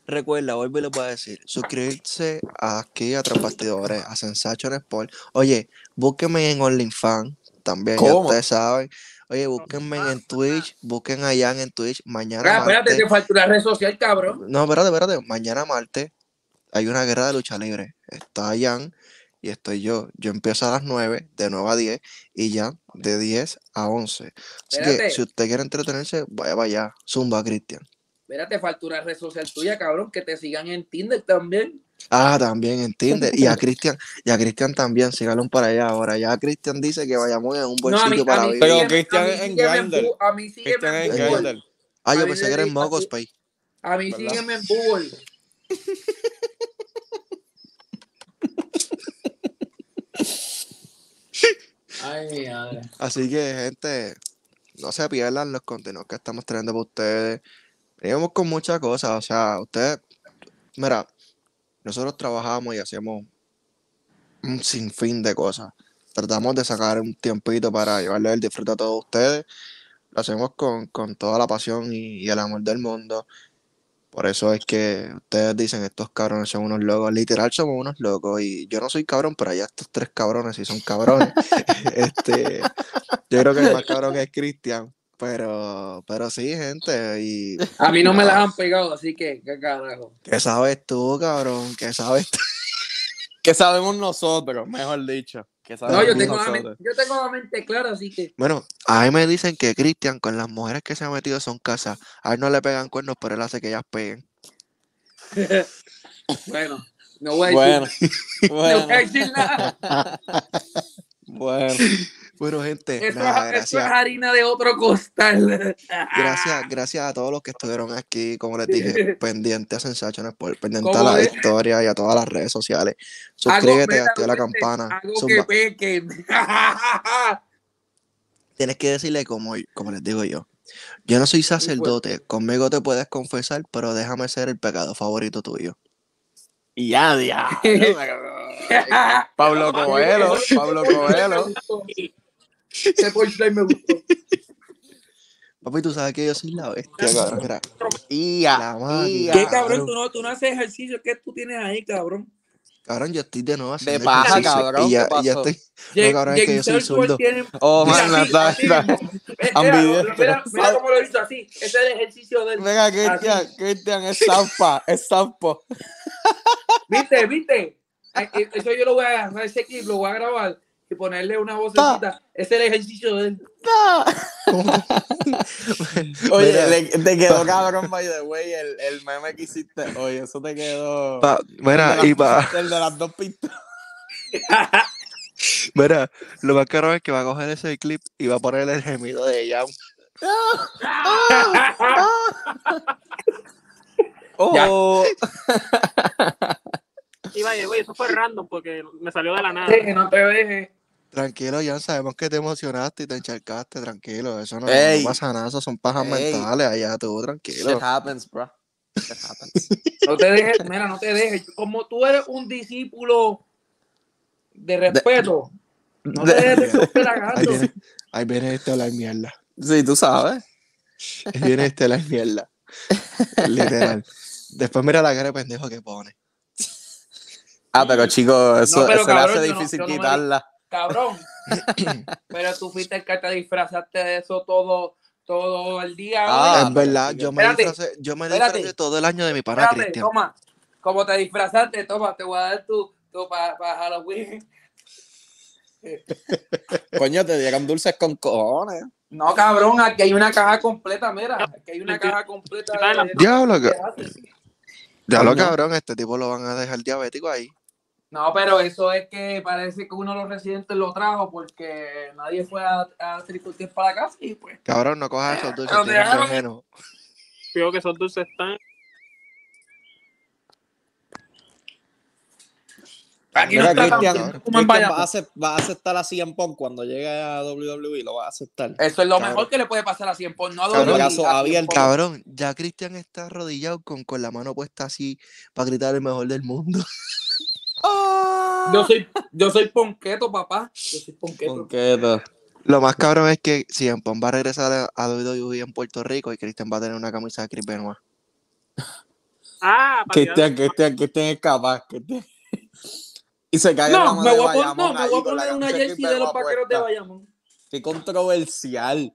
recuerda, vuelvo y les voy a decir, suscribirse aquí a Tras Bastidores, a Sensation Sport. Oye, búsquenme en OnlyFans, también, ya ustedes saben. Oye, búsquenme en Twitch, busquen allá en Twitch, mañana Ah, espérate, te falta una red social, cabrón. No, espérate, espérate. Mañana martes hay una guerra de lucha libre. Está Jan y estoy yo. Yo empiezo a las 9, de 9 a 10, y Jan de 10 a 11. Así que Espérate. si usted quiere entretenerse, vaya para allá. Zumba, Cristian. Espérate, falta una red social tuya, cabrón. Que te sigan en Tinder también. Ah, también en Tinder. Y a Cristian, y a Cristian también, síganlo para allá ahora. Ya Cristian dice que vayamos en un buen No, mí, sitio a para mí vivir. Pero Cristian mí en Grindr. A mí sígueme Cristian en. Grindr. Ah, yo mí pensé que era en di- Mogos así- Pay. A mí sígueme en Google. Ay. Así que, gente, no se pierdan los contenidos que estamos trayendo para ustedes. Venimos con muchas cosas, o sea, ustedes, mira, nosotros trabajamos y hacemos un sinfín de cosas. Tratamos de sacar un tiempito para llevarle el disfrute a todos ustedes. Lo hacemos con, con toda la pasión y el amor del mundo. Por eso es que ustedes dicen estos cabrones son unos locos. Literal somos unos locos. Y yo no soy cabrón, pero allá estos tres cabrones sí son cabrones. este, yo creo que el más cabrón es Cristian. Pero, pero sí, gente. Y A mí no me las han pegado, así que, ¿qué carajo? ¿qué sabes tú, cabrón? ¿Qué sabes tú? Que sabemos nosotros, mejor dicho. Que No, yo tengo, la mente, yo tengo la mente clara, así que. Bueno, a mí me dicen que Cristian con las mujeres que se ha metido son casas. A él no le pegan cuernos, pero él hace que ellas peguen. Bueno, no voy a decir, Bueno, no voy a decir nada. bueno. Bueno, gente, Eso, nada, es, eso es gracias. harina de otro costal. Gracias, gracias a todos los que estuvieron aquí, como les dije, pendientes a Sensation Sport, pendientes a la de- historia y a todas las redes sociales. Suscríbete, activa la campana. Hago que pequen. Tienes que decirle como, como les digo yo. Yo no soy sacerdote, conmigo te puedes confesar, pero déjame ser el pecado favorito tuyo. Y ya, ya. Pablo Coelho, Pablo Coelho. Ese punchline me gustó. Papi, tú sabes que yo soy la bestia, cabrón. La y ya. ¿Qué cabrón? Tú no, tú no haces ejercicio. ¿Qué tú tienes ahí, cabrón? cabrón, yo estoy de nuevo haciendo paja, ejercicio cabrón, Y ya, ¿qué y ya pasó? estoy. Jake- cabrón, es que yo soy zurdo. tiene- Oh, man, así, está. Mira, mira, mira cómo lo hizo así. Ese es el ejercicio del. Venga, Cristian, Cristian, es Zampa, es Zampo. ¿Viste? ¿Viste? Eh, Eso yo lo voy a agarrar, ese clip lo voy a grabar y ponerle una vocecita. Ese es el ejercicio de él. Oye, Mira. le- te quedó cabrón, by the way, el, el meme que hiciste. Oye, eso te quedó. Pa- mira, el, de y las- pa, el de las dos pistas. mira, lo más caro es que va a coger ese clip y va a poner el gemido de ella. Oh, Iba a güey, eso fue random porque me salió de la nada. Sí, que no te dejes. Tranquilo, ya sabemos que te emocionaste y te encharcaste, tranquilo. Eso no, no pasa nada, eso son pajas Ey. mentales allá, tú, tranquilo. shit happens, bro. Shit happens. No te dejes, mira, no te dejes. Como tú eres un discípulo de respeto, no te dejes de Ahí viene, ahí viene este a la mierda. Sí, tú sabes. Ahí viene este a la mierda. Literal. Después mira la cara de pendejo que pone. Ah, pero chicos, eso, No, pero eso le hace difícil no quitarla. Cabrón. Pero tú fuiste el que te disfrazaste de eso todo, todo el día. Ah, es verdad, yo me espérate, disfracé, yo me espérate. todo el año de mi pana Espérate, Cristian. toma. Como te disfrazaste, toma, te voy a dar tu, tu para Halloween. Coño, te dieron dulces con cojones. No, cabrón, aquí hay una caja completa, mira. Aquí hay una caja completa de. Diablo, de- diablo Coño. cabrón, este tipo lo van a dejar diabético ahí. No, pero eso es que parece que uno de los residentes lo trajo porque nadie fue a, a tricotear para la casa y pues. Cabrón, no cojas esos dulces, tienen dejaron-. Creo que esos dulces están. Aquí Mira, no está Cristian, ¿vas, a aceptar a CM Punk cuando llegue a WWE? ¿Lo vas a aceptar? Eso es lo Cabrón. mejor que le puede pasar a Cien Pong, no a Cabrón, WWE, caso a Cien abierto. Pong. Cabrón, ya Cristian está arrodillado con, con la mano puesta así para gritar el mejor del mundo. Yo soy, yo soy ponqueto, papá. Yo soy ponqueto. Ponqueto. Lo más cabrón es que si Pong va a regresar a, WWE en Puerto Rico y Cristian va a tener una camisa de Chris Benoit. Ah, Cristian, Cristian, Cristian es capaz. Cristian. Y se cae en la No, mano me de voy a poner, Bayamón no, me voy a poner una jersey de los vaqueros de. Bayamón. Qué controversial.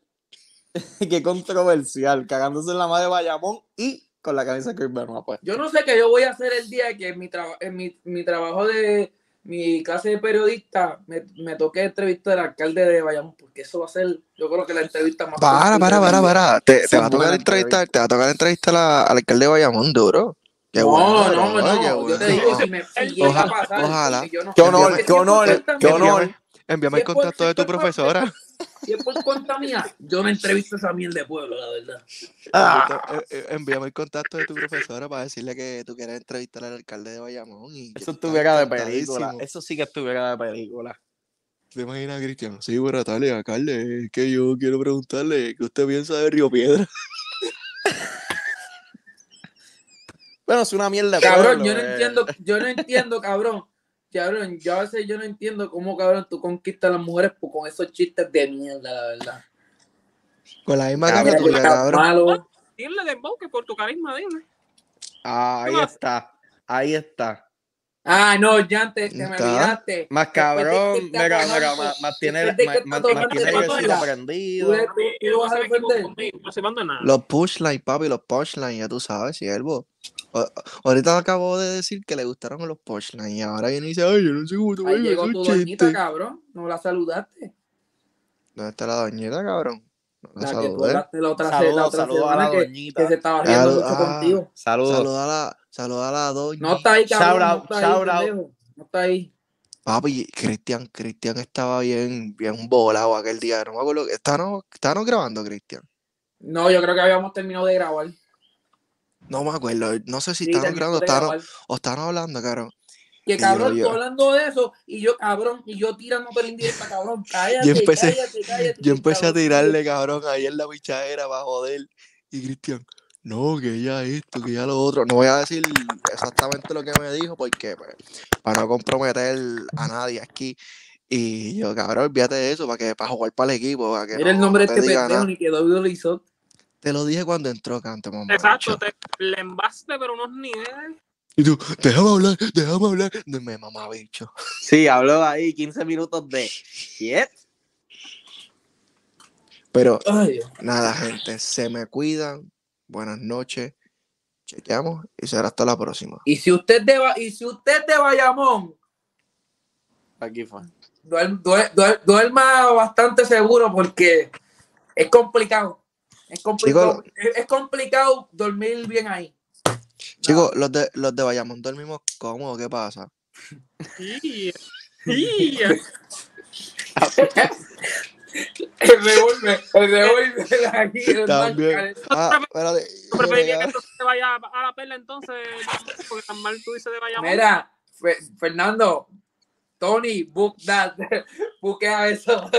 Qué controversial. Cagándose en la madre de Bayamón y con la camisa de Chris Benoit pues. Yo no sé qué yo voy a hacer el día que en mi, traba- en mi, mi trabajo de mi clase de periodista me, me toque entrevistar al alcalde de Bayamón, porque eso va a ser, yo creo que la entrevista más Para, para, para, para. Te, te va a tocar entrevistar, te va a tocar entrevistar a- al alcalde de Bayamón, duro. Qué no, bueno, no, no, qué yo te digo, si me si llega a Ojalá- pasar, ojalá. yo no- Qué honor, qué honor, qué honor. Envíame el contacto de tu profesora. Si es por cuenta mía, yo no entrevisto a esa miel de pueblo, la verdad. Ah, Eh, eh, Envíame el contacto de tu profesora para decirle que tú quieres entrevistar al alcalde de Bayamón. Y eso estuviera de película. Eso sí que estuviera de película. ¿Te imaginas, Cristian? Sí, buenas tardes, alcalde. Es que yo quiero preguntarle qué usted piensa de Río Piedra. Bueno, es una mierda. Cabrón, pueblo, yo no eh. entiendo, yo no entiendo, cabrón. Cabrón, yo a veces yo no entiendo cómo, cabrón, tú conquistas a las mujeres con esos chistes de mierda, la verdad. Con la misma cara que tuya, cabrón. malo. Dile de que por tu carisma, dile. Ah, ahí está. Ahí está. Ah, no, ya antes te me miraste. Más cabrón, de que mira, mira, más, más tiene, que más, más- más tiene el vestido tú prendido. tú- tú vas a defender. No se manda nada. Los punchlines, papi, los punchlines, ya tú sabes, siervo. O- Ahorita acabo de decir que le gustaron los punchlines y ahora viene y dice, ay, yo no sé cómo te voy a llegó tu doñita, cabrón. No la saludaste. ¿Dónde está la doñita, cabrón? No la La que tú saludé. hablaste la otra, Saludos, la otra saludos a la que, doñita. que se estaba riendo Saludos, mucho ah. contigo. Saludos. Saluda a la, saluda a la doña. No está ahí, cabrón. No out, está ahí. No está ahí. Papi, Cristian, Cristian estaba bien, bien volado aquel día. No me acuerdo. Estábamos, estábamos grabando, Cristian. No, yo creo que habíamos terminado de grabar. No me acuerdo. No sé si Sí, terminamos grabando o estábamos hablando, cabrón. Que cabrón, yo- hablando de eso, y yo, cabrón, y yo tirando la indirecta, cabrón, cállate, Yo empecé- cállate, cállate. Yo empecé a tirarle, cabrón, ahí en la pichadera para joder. Y Cristian, no, que ya esto, que ya lo otro. No voy a decir exactamente lo que me dijo porque, pues, para no comprometer a nadie aquí. Y yo, cabrón, olvídate de eso, para que para jugar para el equipo. Para que Mira el no- nombre no de te este pendejo, ni que W lo hizo. Te lo dije cuando entró, canto, mamá. Exacto, te, le embaste, pero unos niveles. Y tú, déjame hablar, déjame hablar. No me mamá, bicho. Sí, habló ahí 15 minutos de shit. Pero Ay, nada, gente, se me cuidan. Buenas noches. Chequeamos y será hasta la próxima. Y si usted de, y si usted de Bayamón, Aquí fue. duer- duer- duer- duerma bastante seguro porque es complicado. Es complicado, es, es complicado dormir bien ahí. Chicos, los de, los de Bayamón dormimos cómodos, ¿qué pasa? El revólver, el revólver aquí. el También. Ah, espérate. yo preferiría que entonces se vaya a la perla entonces, porque tan mal tú dices de Bayamón. Mira, Fe- Fernando, Tony, book that. Buquea eso.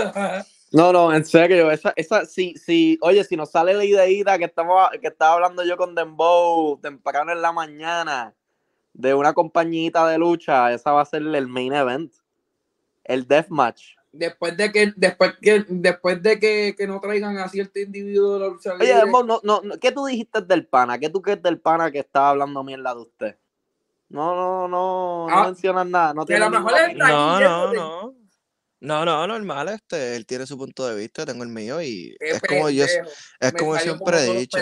No, no, en serio, esa, esa, sí, sí, oye, si nos sale la ideita que estamos, que estaba hablando yo con Dembow temprano en la mañana de una compañita de lucha, esa va a ser el main event, el deathmatch. Después de que, después que, después de que, que no traigan a cierto individuo de la lucha Oye, libre, Dembow, no, no, no, ¿qué tú dijiste del pana? ¿Qué tú crees del pana que estaba hablando mierda de usted? No, no, no, no Ah, mencionas nada, no que a tienes lo mejor. No, no, no. No, no, normal, este, él tiene su punto de vista, tengo el mío y es como yo, es como siempre he dicho,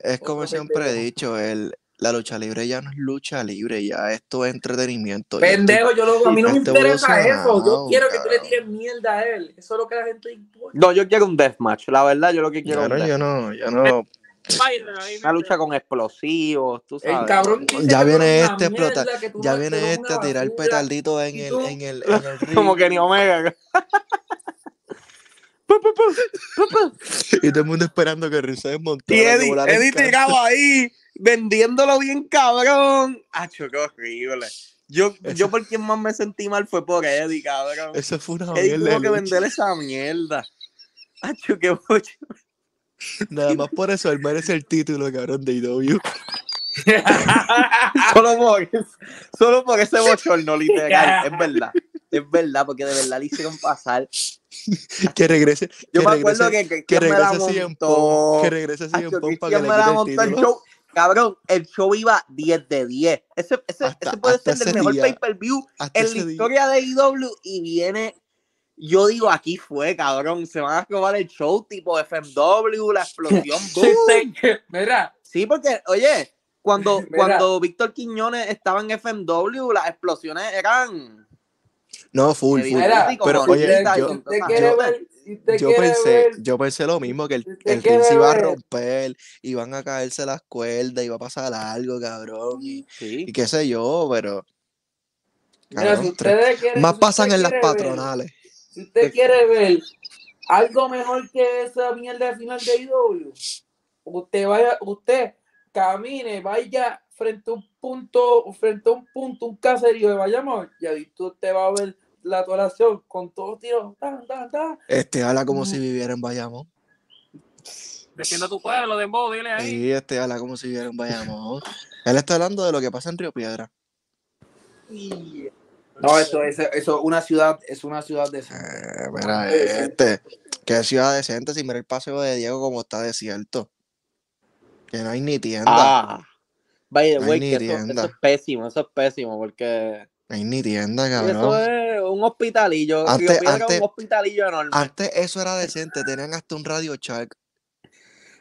es como siempre he dicho, el, la lucha libre ya no es lucha libre, ya esto es entretenimiento. Pendejo, yo lo, a mí no me interesa eso. Yo quiero que tú le tires mierda a él. Eso es lo que la gente importa. No, yo quiero un deathmatch. La verdad, yo lo que quiero es Claro, un yo no, yo no, Una lucha con explosivos, tú sabes. El cabrón dice Ya que viene este a explotar, que ya no- viene este a tirar basura. petardito en ¿Y el, en el, en el ring. Como Kenny Omega. Y todo el mundo esperando que Rizzo desmontara. Y que Eddie, Eddie tirado ahí, vendiéndolo bien cabrón. Acho, qué horrible. Yo, Eso- yo por quien más me sentí mal fue por Eddie, cabrón. Eso fue una Eddie tuvo que de lucha. vender esa mierda. Acho, qué mucho. Nada más por eso él merece el título, cabrón, de IW. Solo por, solo por ese bochorno literal. Es verdad. Es verdad, porque de verdad le hicieron pasar. Que regrese. Yo que me acuerdo que, que, que regrese CM. Punk. Que regrese CM Punk para que le me la quite el montó el título. show. Cabrón, el show iba 10 de 10. Ese, ese, Hasta- ese puede ser el mejor pay-per-view en la día. historia de IW y viene. Yo digo, aquí fue, cabrón. Se van a robar el show tipo FMW, la explosión. boom. Mira, Sí, porque, oye, cuando, Mira. cuando Víctor Quiñones estaba en FMW, las explosiones eran. No, full, full. Mira, Pero oye, yo, pensé, ver, yo pensé lo mismo, que el, el ring se iba a romper, iban a caerse las cuerdas, iba a pasar algo, cabrón, y, Sí. y qué sé yo, pero mira, cabrón, si tres- ustedes quieren, más si pasan en las ver- patronales. Si usted quiere ver algo mejor que esa mierda de final de IW, usted vaya, usted camine, vaya frente a un punto, frente a un punto, un caserío de Bayamón, y ahí tú te va a ver la atoración con todos tiros, tan, tan, tan. Este habla como si viviera en Bayamón. Defiende a tu pueblo, Dembow, dile ahí. Sí, este habla como si viviera en Bayamón. Él está hablando de lo que pasa en Río Piedra. No, eso es eso, una ciudad, es una ciudad de Eh, mira, este, qué ciudad decente, si mira el paseo de Diego como está desierto. Que no hay ni tienda, Ah. By the No way, que eso, eso es pésimo, eso es pésimo, porque no hay ni tienda, eso cabrón. es un hospitalillo. Antes- antes- un hospitalillo enorme. Antes eso era decente, tenían hasta un Radio Shark.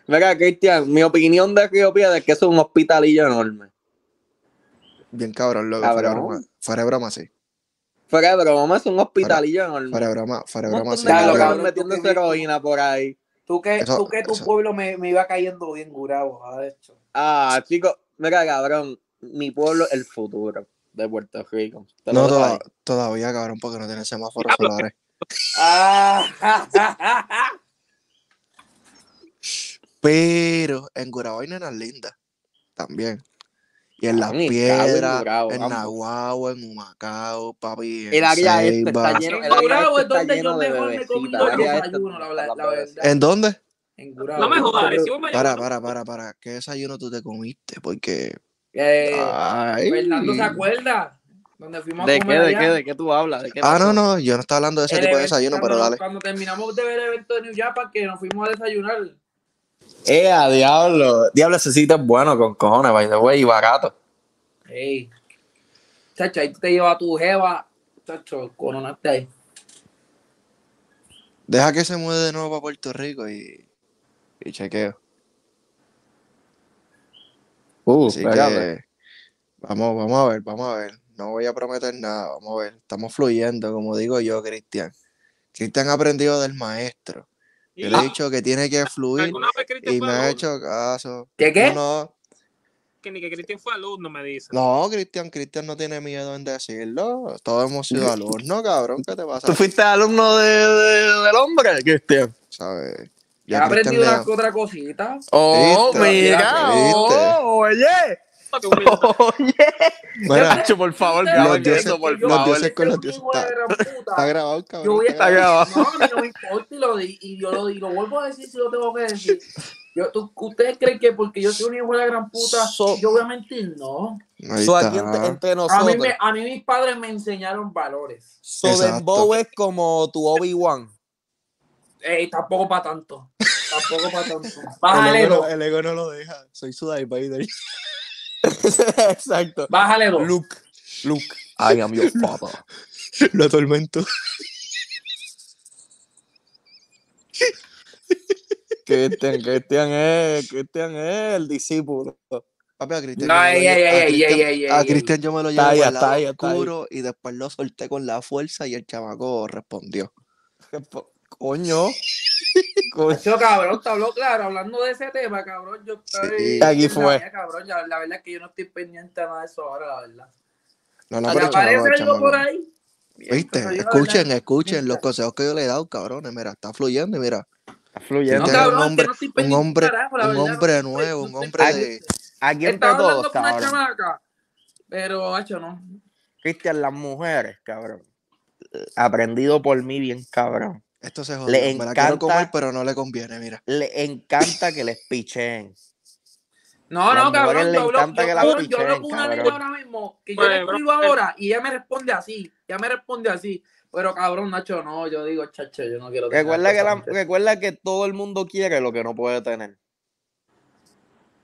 Venga, Cristian, mi opinión de Río Piedra es que eso es un hospitalillo enorme. Bien cabrón, loco, fuera broma. Fuera broma, sí. Fuera de broma, es un hospitalillo enorme. Fuera de broma, fuera de broma, de Claro, cabrón, metiéndose heroína por ahí. Tú que, Eso- tú que tu eso- pueblo me, me iba cayendo bien curado, a hecho. Ah, chicos, mira, cabrón, mi pueblo es el futuro de Puerto Rico. No, toda- todavía, cabrón, porque no tiene semáforos solares. Ah, Pero en Gurabo hay nenas lindas. También. Y en Las Piedras, en. Nahuatl, en Humacao, papi. En El área este está lleno, En el área Gurabo este es donde está yo de mejor me este la, la- la verdad. ¿En dónde? En Gurabo. No me jodas, Para, para, para, para. ¿Qué desayuno tú te comiste? Porque. Eh, Ay. Fernando se acuerda. Donde fuimos ¿De a qué, comer de allá. qué, de qué tú hablas? ¿De qué Ah, no, no, yo no estaba hablando de ese El tipo de desayuno, pero dale. Cuando terminamos de ver el evento de New Japan, que nos fuimos a desayunar. Eh, a diablo. Diablo, ese sitio es bueno con cojones, by the way, y barato. Ey. Chacho, ahí tú te llevas a tu jeva. Chacho, coronaste ahí. Deja que se mude de nuevo para Puerto Rico y. Y chequeo. Uh, Así que. Vamos, vamos a ver, vamos a ver. No voy a prometer nada, vamos a ver. Estamos fluyendo, como digo yo, Cristian. Cristian ha aprendido del maestro. Yo le he dicho que tiene que fluir ¿Alguna vez Cristian y me ha hecho caso. ¿Qué, qué? No, no, Que ni que Cristian fue alumno, me dice. no, Cristian, Cristian no tiene miedo en decirlo. Todos hemos sido alumnos, cabrón. ¿Qué te pasa? ¿Tú fuiste alumno de, de- del hombre, Cristian? ¿Sabes? Ya he a Cristian aprendido una otra cosita. Oh, ¿Viste? mira, ¿Viste? oh, oye. Oye. Mira, Nacho, por favor, Los dioses- eso, por yo los favor. dioses soy con los dioses. Está- está grabado, cabrón. Yo voy a está Está grabado. grabado. No, a mí no me importa y lo, di- y yo lo, y lo vuelvo a decir si lo tengo que decir. Yo, tú- ¿Ustedes creen que porque yo soy un hijo de la gran puta, So- yo voy a mentir? No. Ahí So, está. aquí entre, entre A mí, nosotros. me, a mí mis padres me enseñaron valores. So, Exacto. Dembow es como tu Obi-Wan. Ey, tampoco para tanto. Tampoco para tanto. El Bájale ego, dos. no, el ego no lo deja. Soy su Darth Vader. Exacto. Bájale dos. Luke, Luke, I am your father. Lo atormento. Cristian, Cristian es, Cristian es el discípulo. Papi, a Cristian. No, a Cristian yo me lo llevo talla, al lado talla, oscuro y después lo solté con la fuerza y el chamaco respondió. Coño. Coño. Yo, cabrón, te habló claro, hablando de ese tema, cabrón, yo estoy... Sí. Aquí fue. cabrón, ya, la verdad es que yo no estoy pendiente de nada de eso ahora, la verdad. No, no, pero ¿Te el chamaco, aparece algo por ahí? ¿Viste? Escuchen, verdad, escuchen los consejos que yo le he dado, cabrones. Mira, está fluyendo y mira. Está fluyendo. No, es un cabrón, hombre- que no estoy un hombre- carajo, un verdad, hombre nuevo, un hombre de-. Aquí entre Estaba todos, cabrón. chamaca, pero, hacho, no. Cristian, las mujeres, cabrón. Aprendido por mí bien, cabrón. Esto se Le jodió. Me la quiero encanta- comer, pero no le conviene, mira. Le encanta que les picheen. No, Las no, cabrón, le yo hablo, encanta yo, que la cabrón, yo hablo con una niña ahora mismo, que yo Pues, le escribo ahora y ella me responde así, ya me responde así, pero cabrón, Nacho, no, yo digo, chacho, yo no quiero tener Recuerda que, la- recuerda que todo el mundo quiere lo que no puede tener.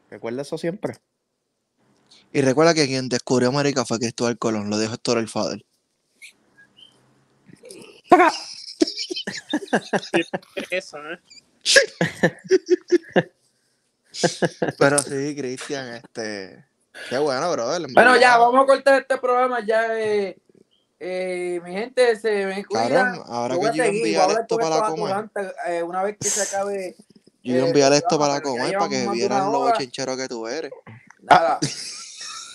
Recuerda eso siempre. Y recuerda que quien descubrió América fue Cristóbal Colón, lo dijo Héctor el Fader. Eso, ¿eh? Pero sí, Cristian, este. Qué bueno, brother. en Bueno, verdad. ya, vamos a cortar este programa, ya, eh, eh, mi gente, se me cuida. Cabrón, ahora Yo que voy a yo voy enviar esto para comer. aturantes, eh, una vez que se acabe Yo iba a enviar esto para ya comer, para que vieran lo hora. bochinchero que tú eres. Nada.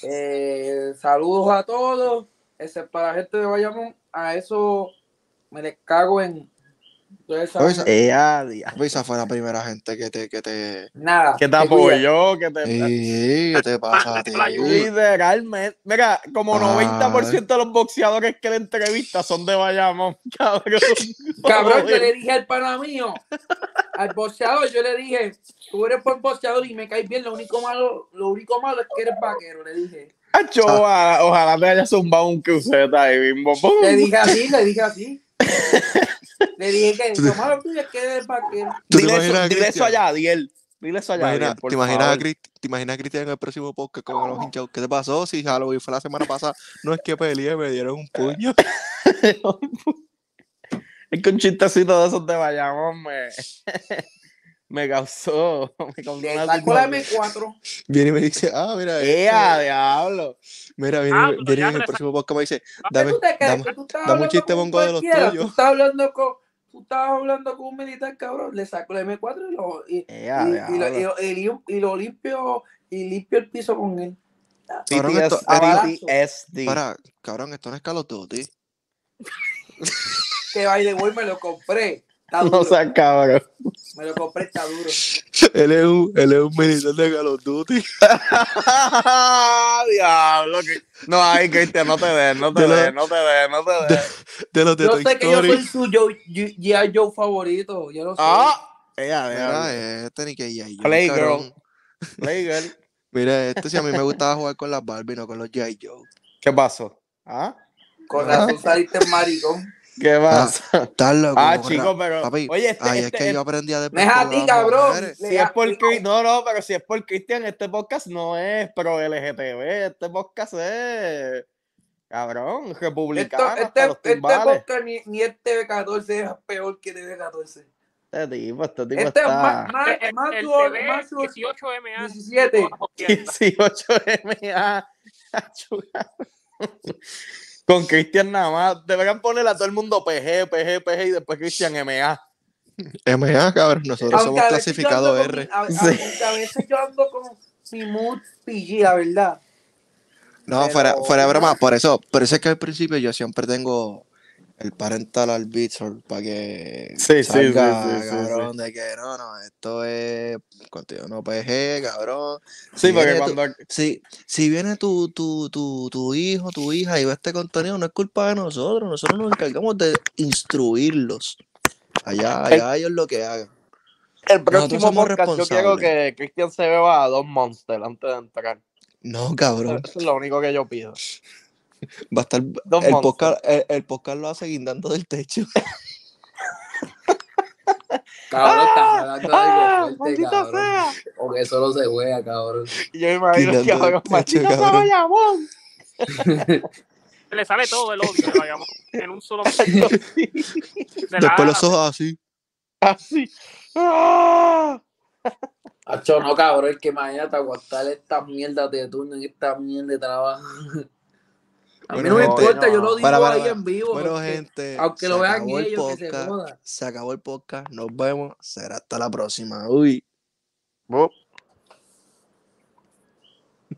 Eh, saludos a todos. Es para la gente de Bayamón. A eso me les cago en. Ustedes saben. Oye, sa- Ella, Pues esa fue la primera gente que te. Que te... Nada. Que te apoyó, que te. Sí, ¿qué te pasa a ti? Literalmente. Mira, como Ah. 90% de los boxeadores que le entrevista son de Bayamón, cabrón. Cabrón, yo le dije al pana mío, al boxeador, yo le dije, tú eres buen boxeador y me caes bien, lo único malo, lo único malo es que eres vaquero, le dije. Acho, ojalá, ojalá te haya zumbado un cruceta ahí, bimbo. Le dije así, le dije así. Le dije que lo malo tuyo que. ¿Tú te Dile eso, dile eso allá, Adiel. Dile eso allá, Imagina- Adiel, ¿Te imaginas. Cristi- ¿Te imaginas a Cristian en el próximo podcast con los hinchados? ¿Qué te pasó? Si Halloween fue la semana pasada, no es que peleé, me dieron un puño. Es que un chistecito de esos de Bayamón me, me causó. Me causó Le una sacó la situación. M4. Viene y me dice, ah, mira, ¡Eh, este, diablo! mira, viene, Ah, viene ya en el próximo podcast me dice, ¿Qué dame, dame, dame un chiste bongo de los tuyos. Tú estabas hablando con, tú estabas hablando con un militar, cabrón. Le sacó la M4 y lo, y, ¡Eh, a y, y lo, y, lo- y lo limpio y limpio el piso con él. Cabrón, esto- PTSD. para, cabrón, esto no es Call of Duty. Que baile voy me lo compré. Está No duro. seas cabrón. Me lo compré, está duro. Él es un, él es un militar de Call of Duty. Diablo. que- No, ay, Cristian, no te des, no te des, no te des, no te des. De los de Yo sé que yo soy su Joe- G.I. Joe favorito. Yo lo sé. ¡Ah! ¡Eh, a diablo! Mira, este ni que ya yo, Playgirl. Playgirl. Mira, este si a mí me gustaba jugar con las Barbie, no con los G.I. Joe. ¿Qué pasó? ¿Ah? Con razón saliste maricón. ¿Qué pasa? Estás loco. Ah, morra. chico, pero. Papi, Oye, este, Ay, es este- que yo aprendí a No es despertar a ti, cabrón. Si es por Cri- no, no, pero si es por Cristian, este podcast no es pro LGTB, este podcast es cabrón, Esto, republicano, este, este podcast ni, ni el TV14 es peor que TV14. Este tipo, este tipo Este es está más, más, El, más, el más duro- 18MA. 17. 18MA. Con Cristian nada más. Deberían ponerle a todo el mundo PG, PG, PG y después Cristian MA. MA, cabrón, nosotros Aunque somos a veces yo clasificado ando con R. mi- a- a- Sí. a veces yo ando con mi mood PG, la verdad. No, Pero- fuera, fuera de broma, por eso, por eso es que al principio yo siempre tengo el parental arbitral para que Sí, sí, salga, sí, sí, sí, cabrón, de que no, no, esto es contenido no PG, cabrón. Sí, Si porque tu- cuando. Si, si viene tu, tu, tu, tu hijo, tu hija y ve este contenido, no es culpa de nosotros, nosotros nos encargamos de instruirlos. Allá, allá ellos lo que hagan. El próximo podcast yo quiero que Cristian se beba a dos Monsters antes de entrar. No, cabrón. Eso es lo único que yo pido. Va a estar. Dos El podcast, el, el podcast lo hace guindando del techo. Cabrón, estás hablando de ¡Ah! algo fuerte, ¡Maldita cabrón. sea! Porque solo se juega, cabrón. Y Yo me imagino que Tirando techo, maldita sea cabrón. Bayamón. Le sale todo el odio de Bayamón en un solo momento. Después los ojos así. Así. ¡Ah! Acho, no, cabrón, que imagínate aguantar esta mierda de turno en esta mierda de trabajo. A mí Bueno, no me gente, importa, yo lo digo para, para, ahí para. en vivo. Bueno, porque gente, aunque lo vean ellos, que se podcast. joda. Se acabó el podcast. Nos vemos. Será hasta la próxima. Uy. Bup.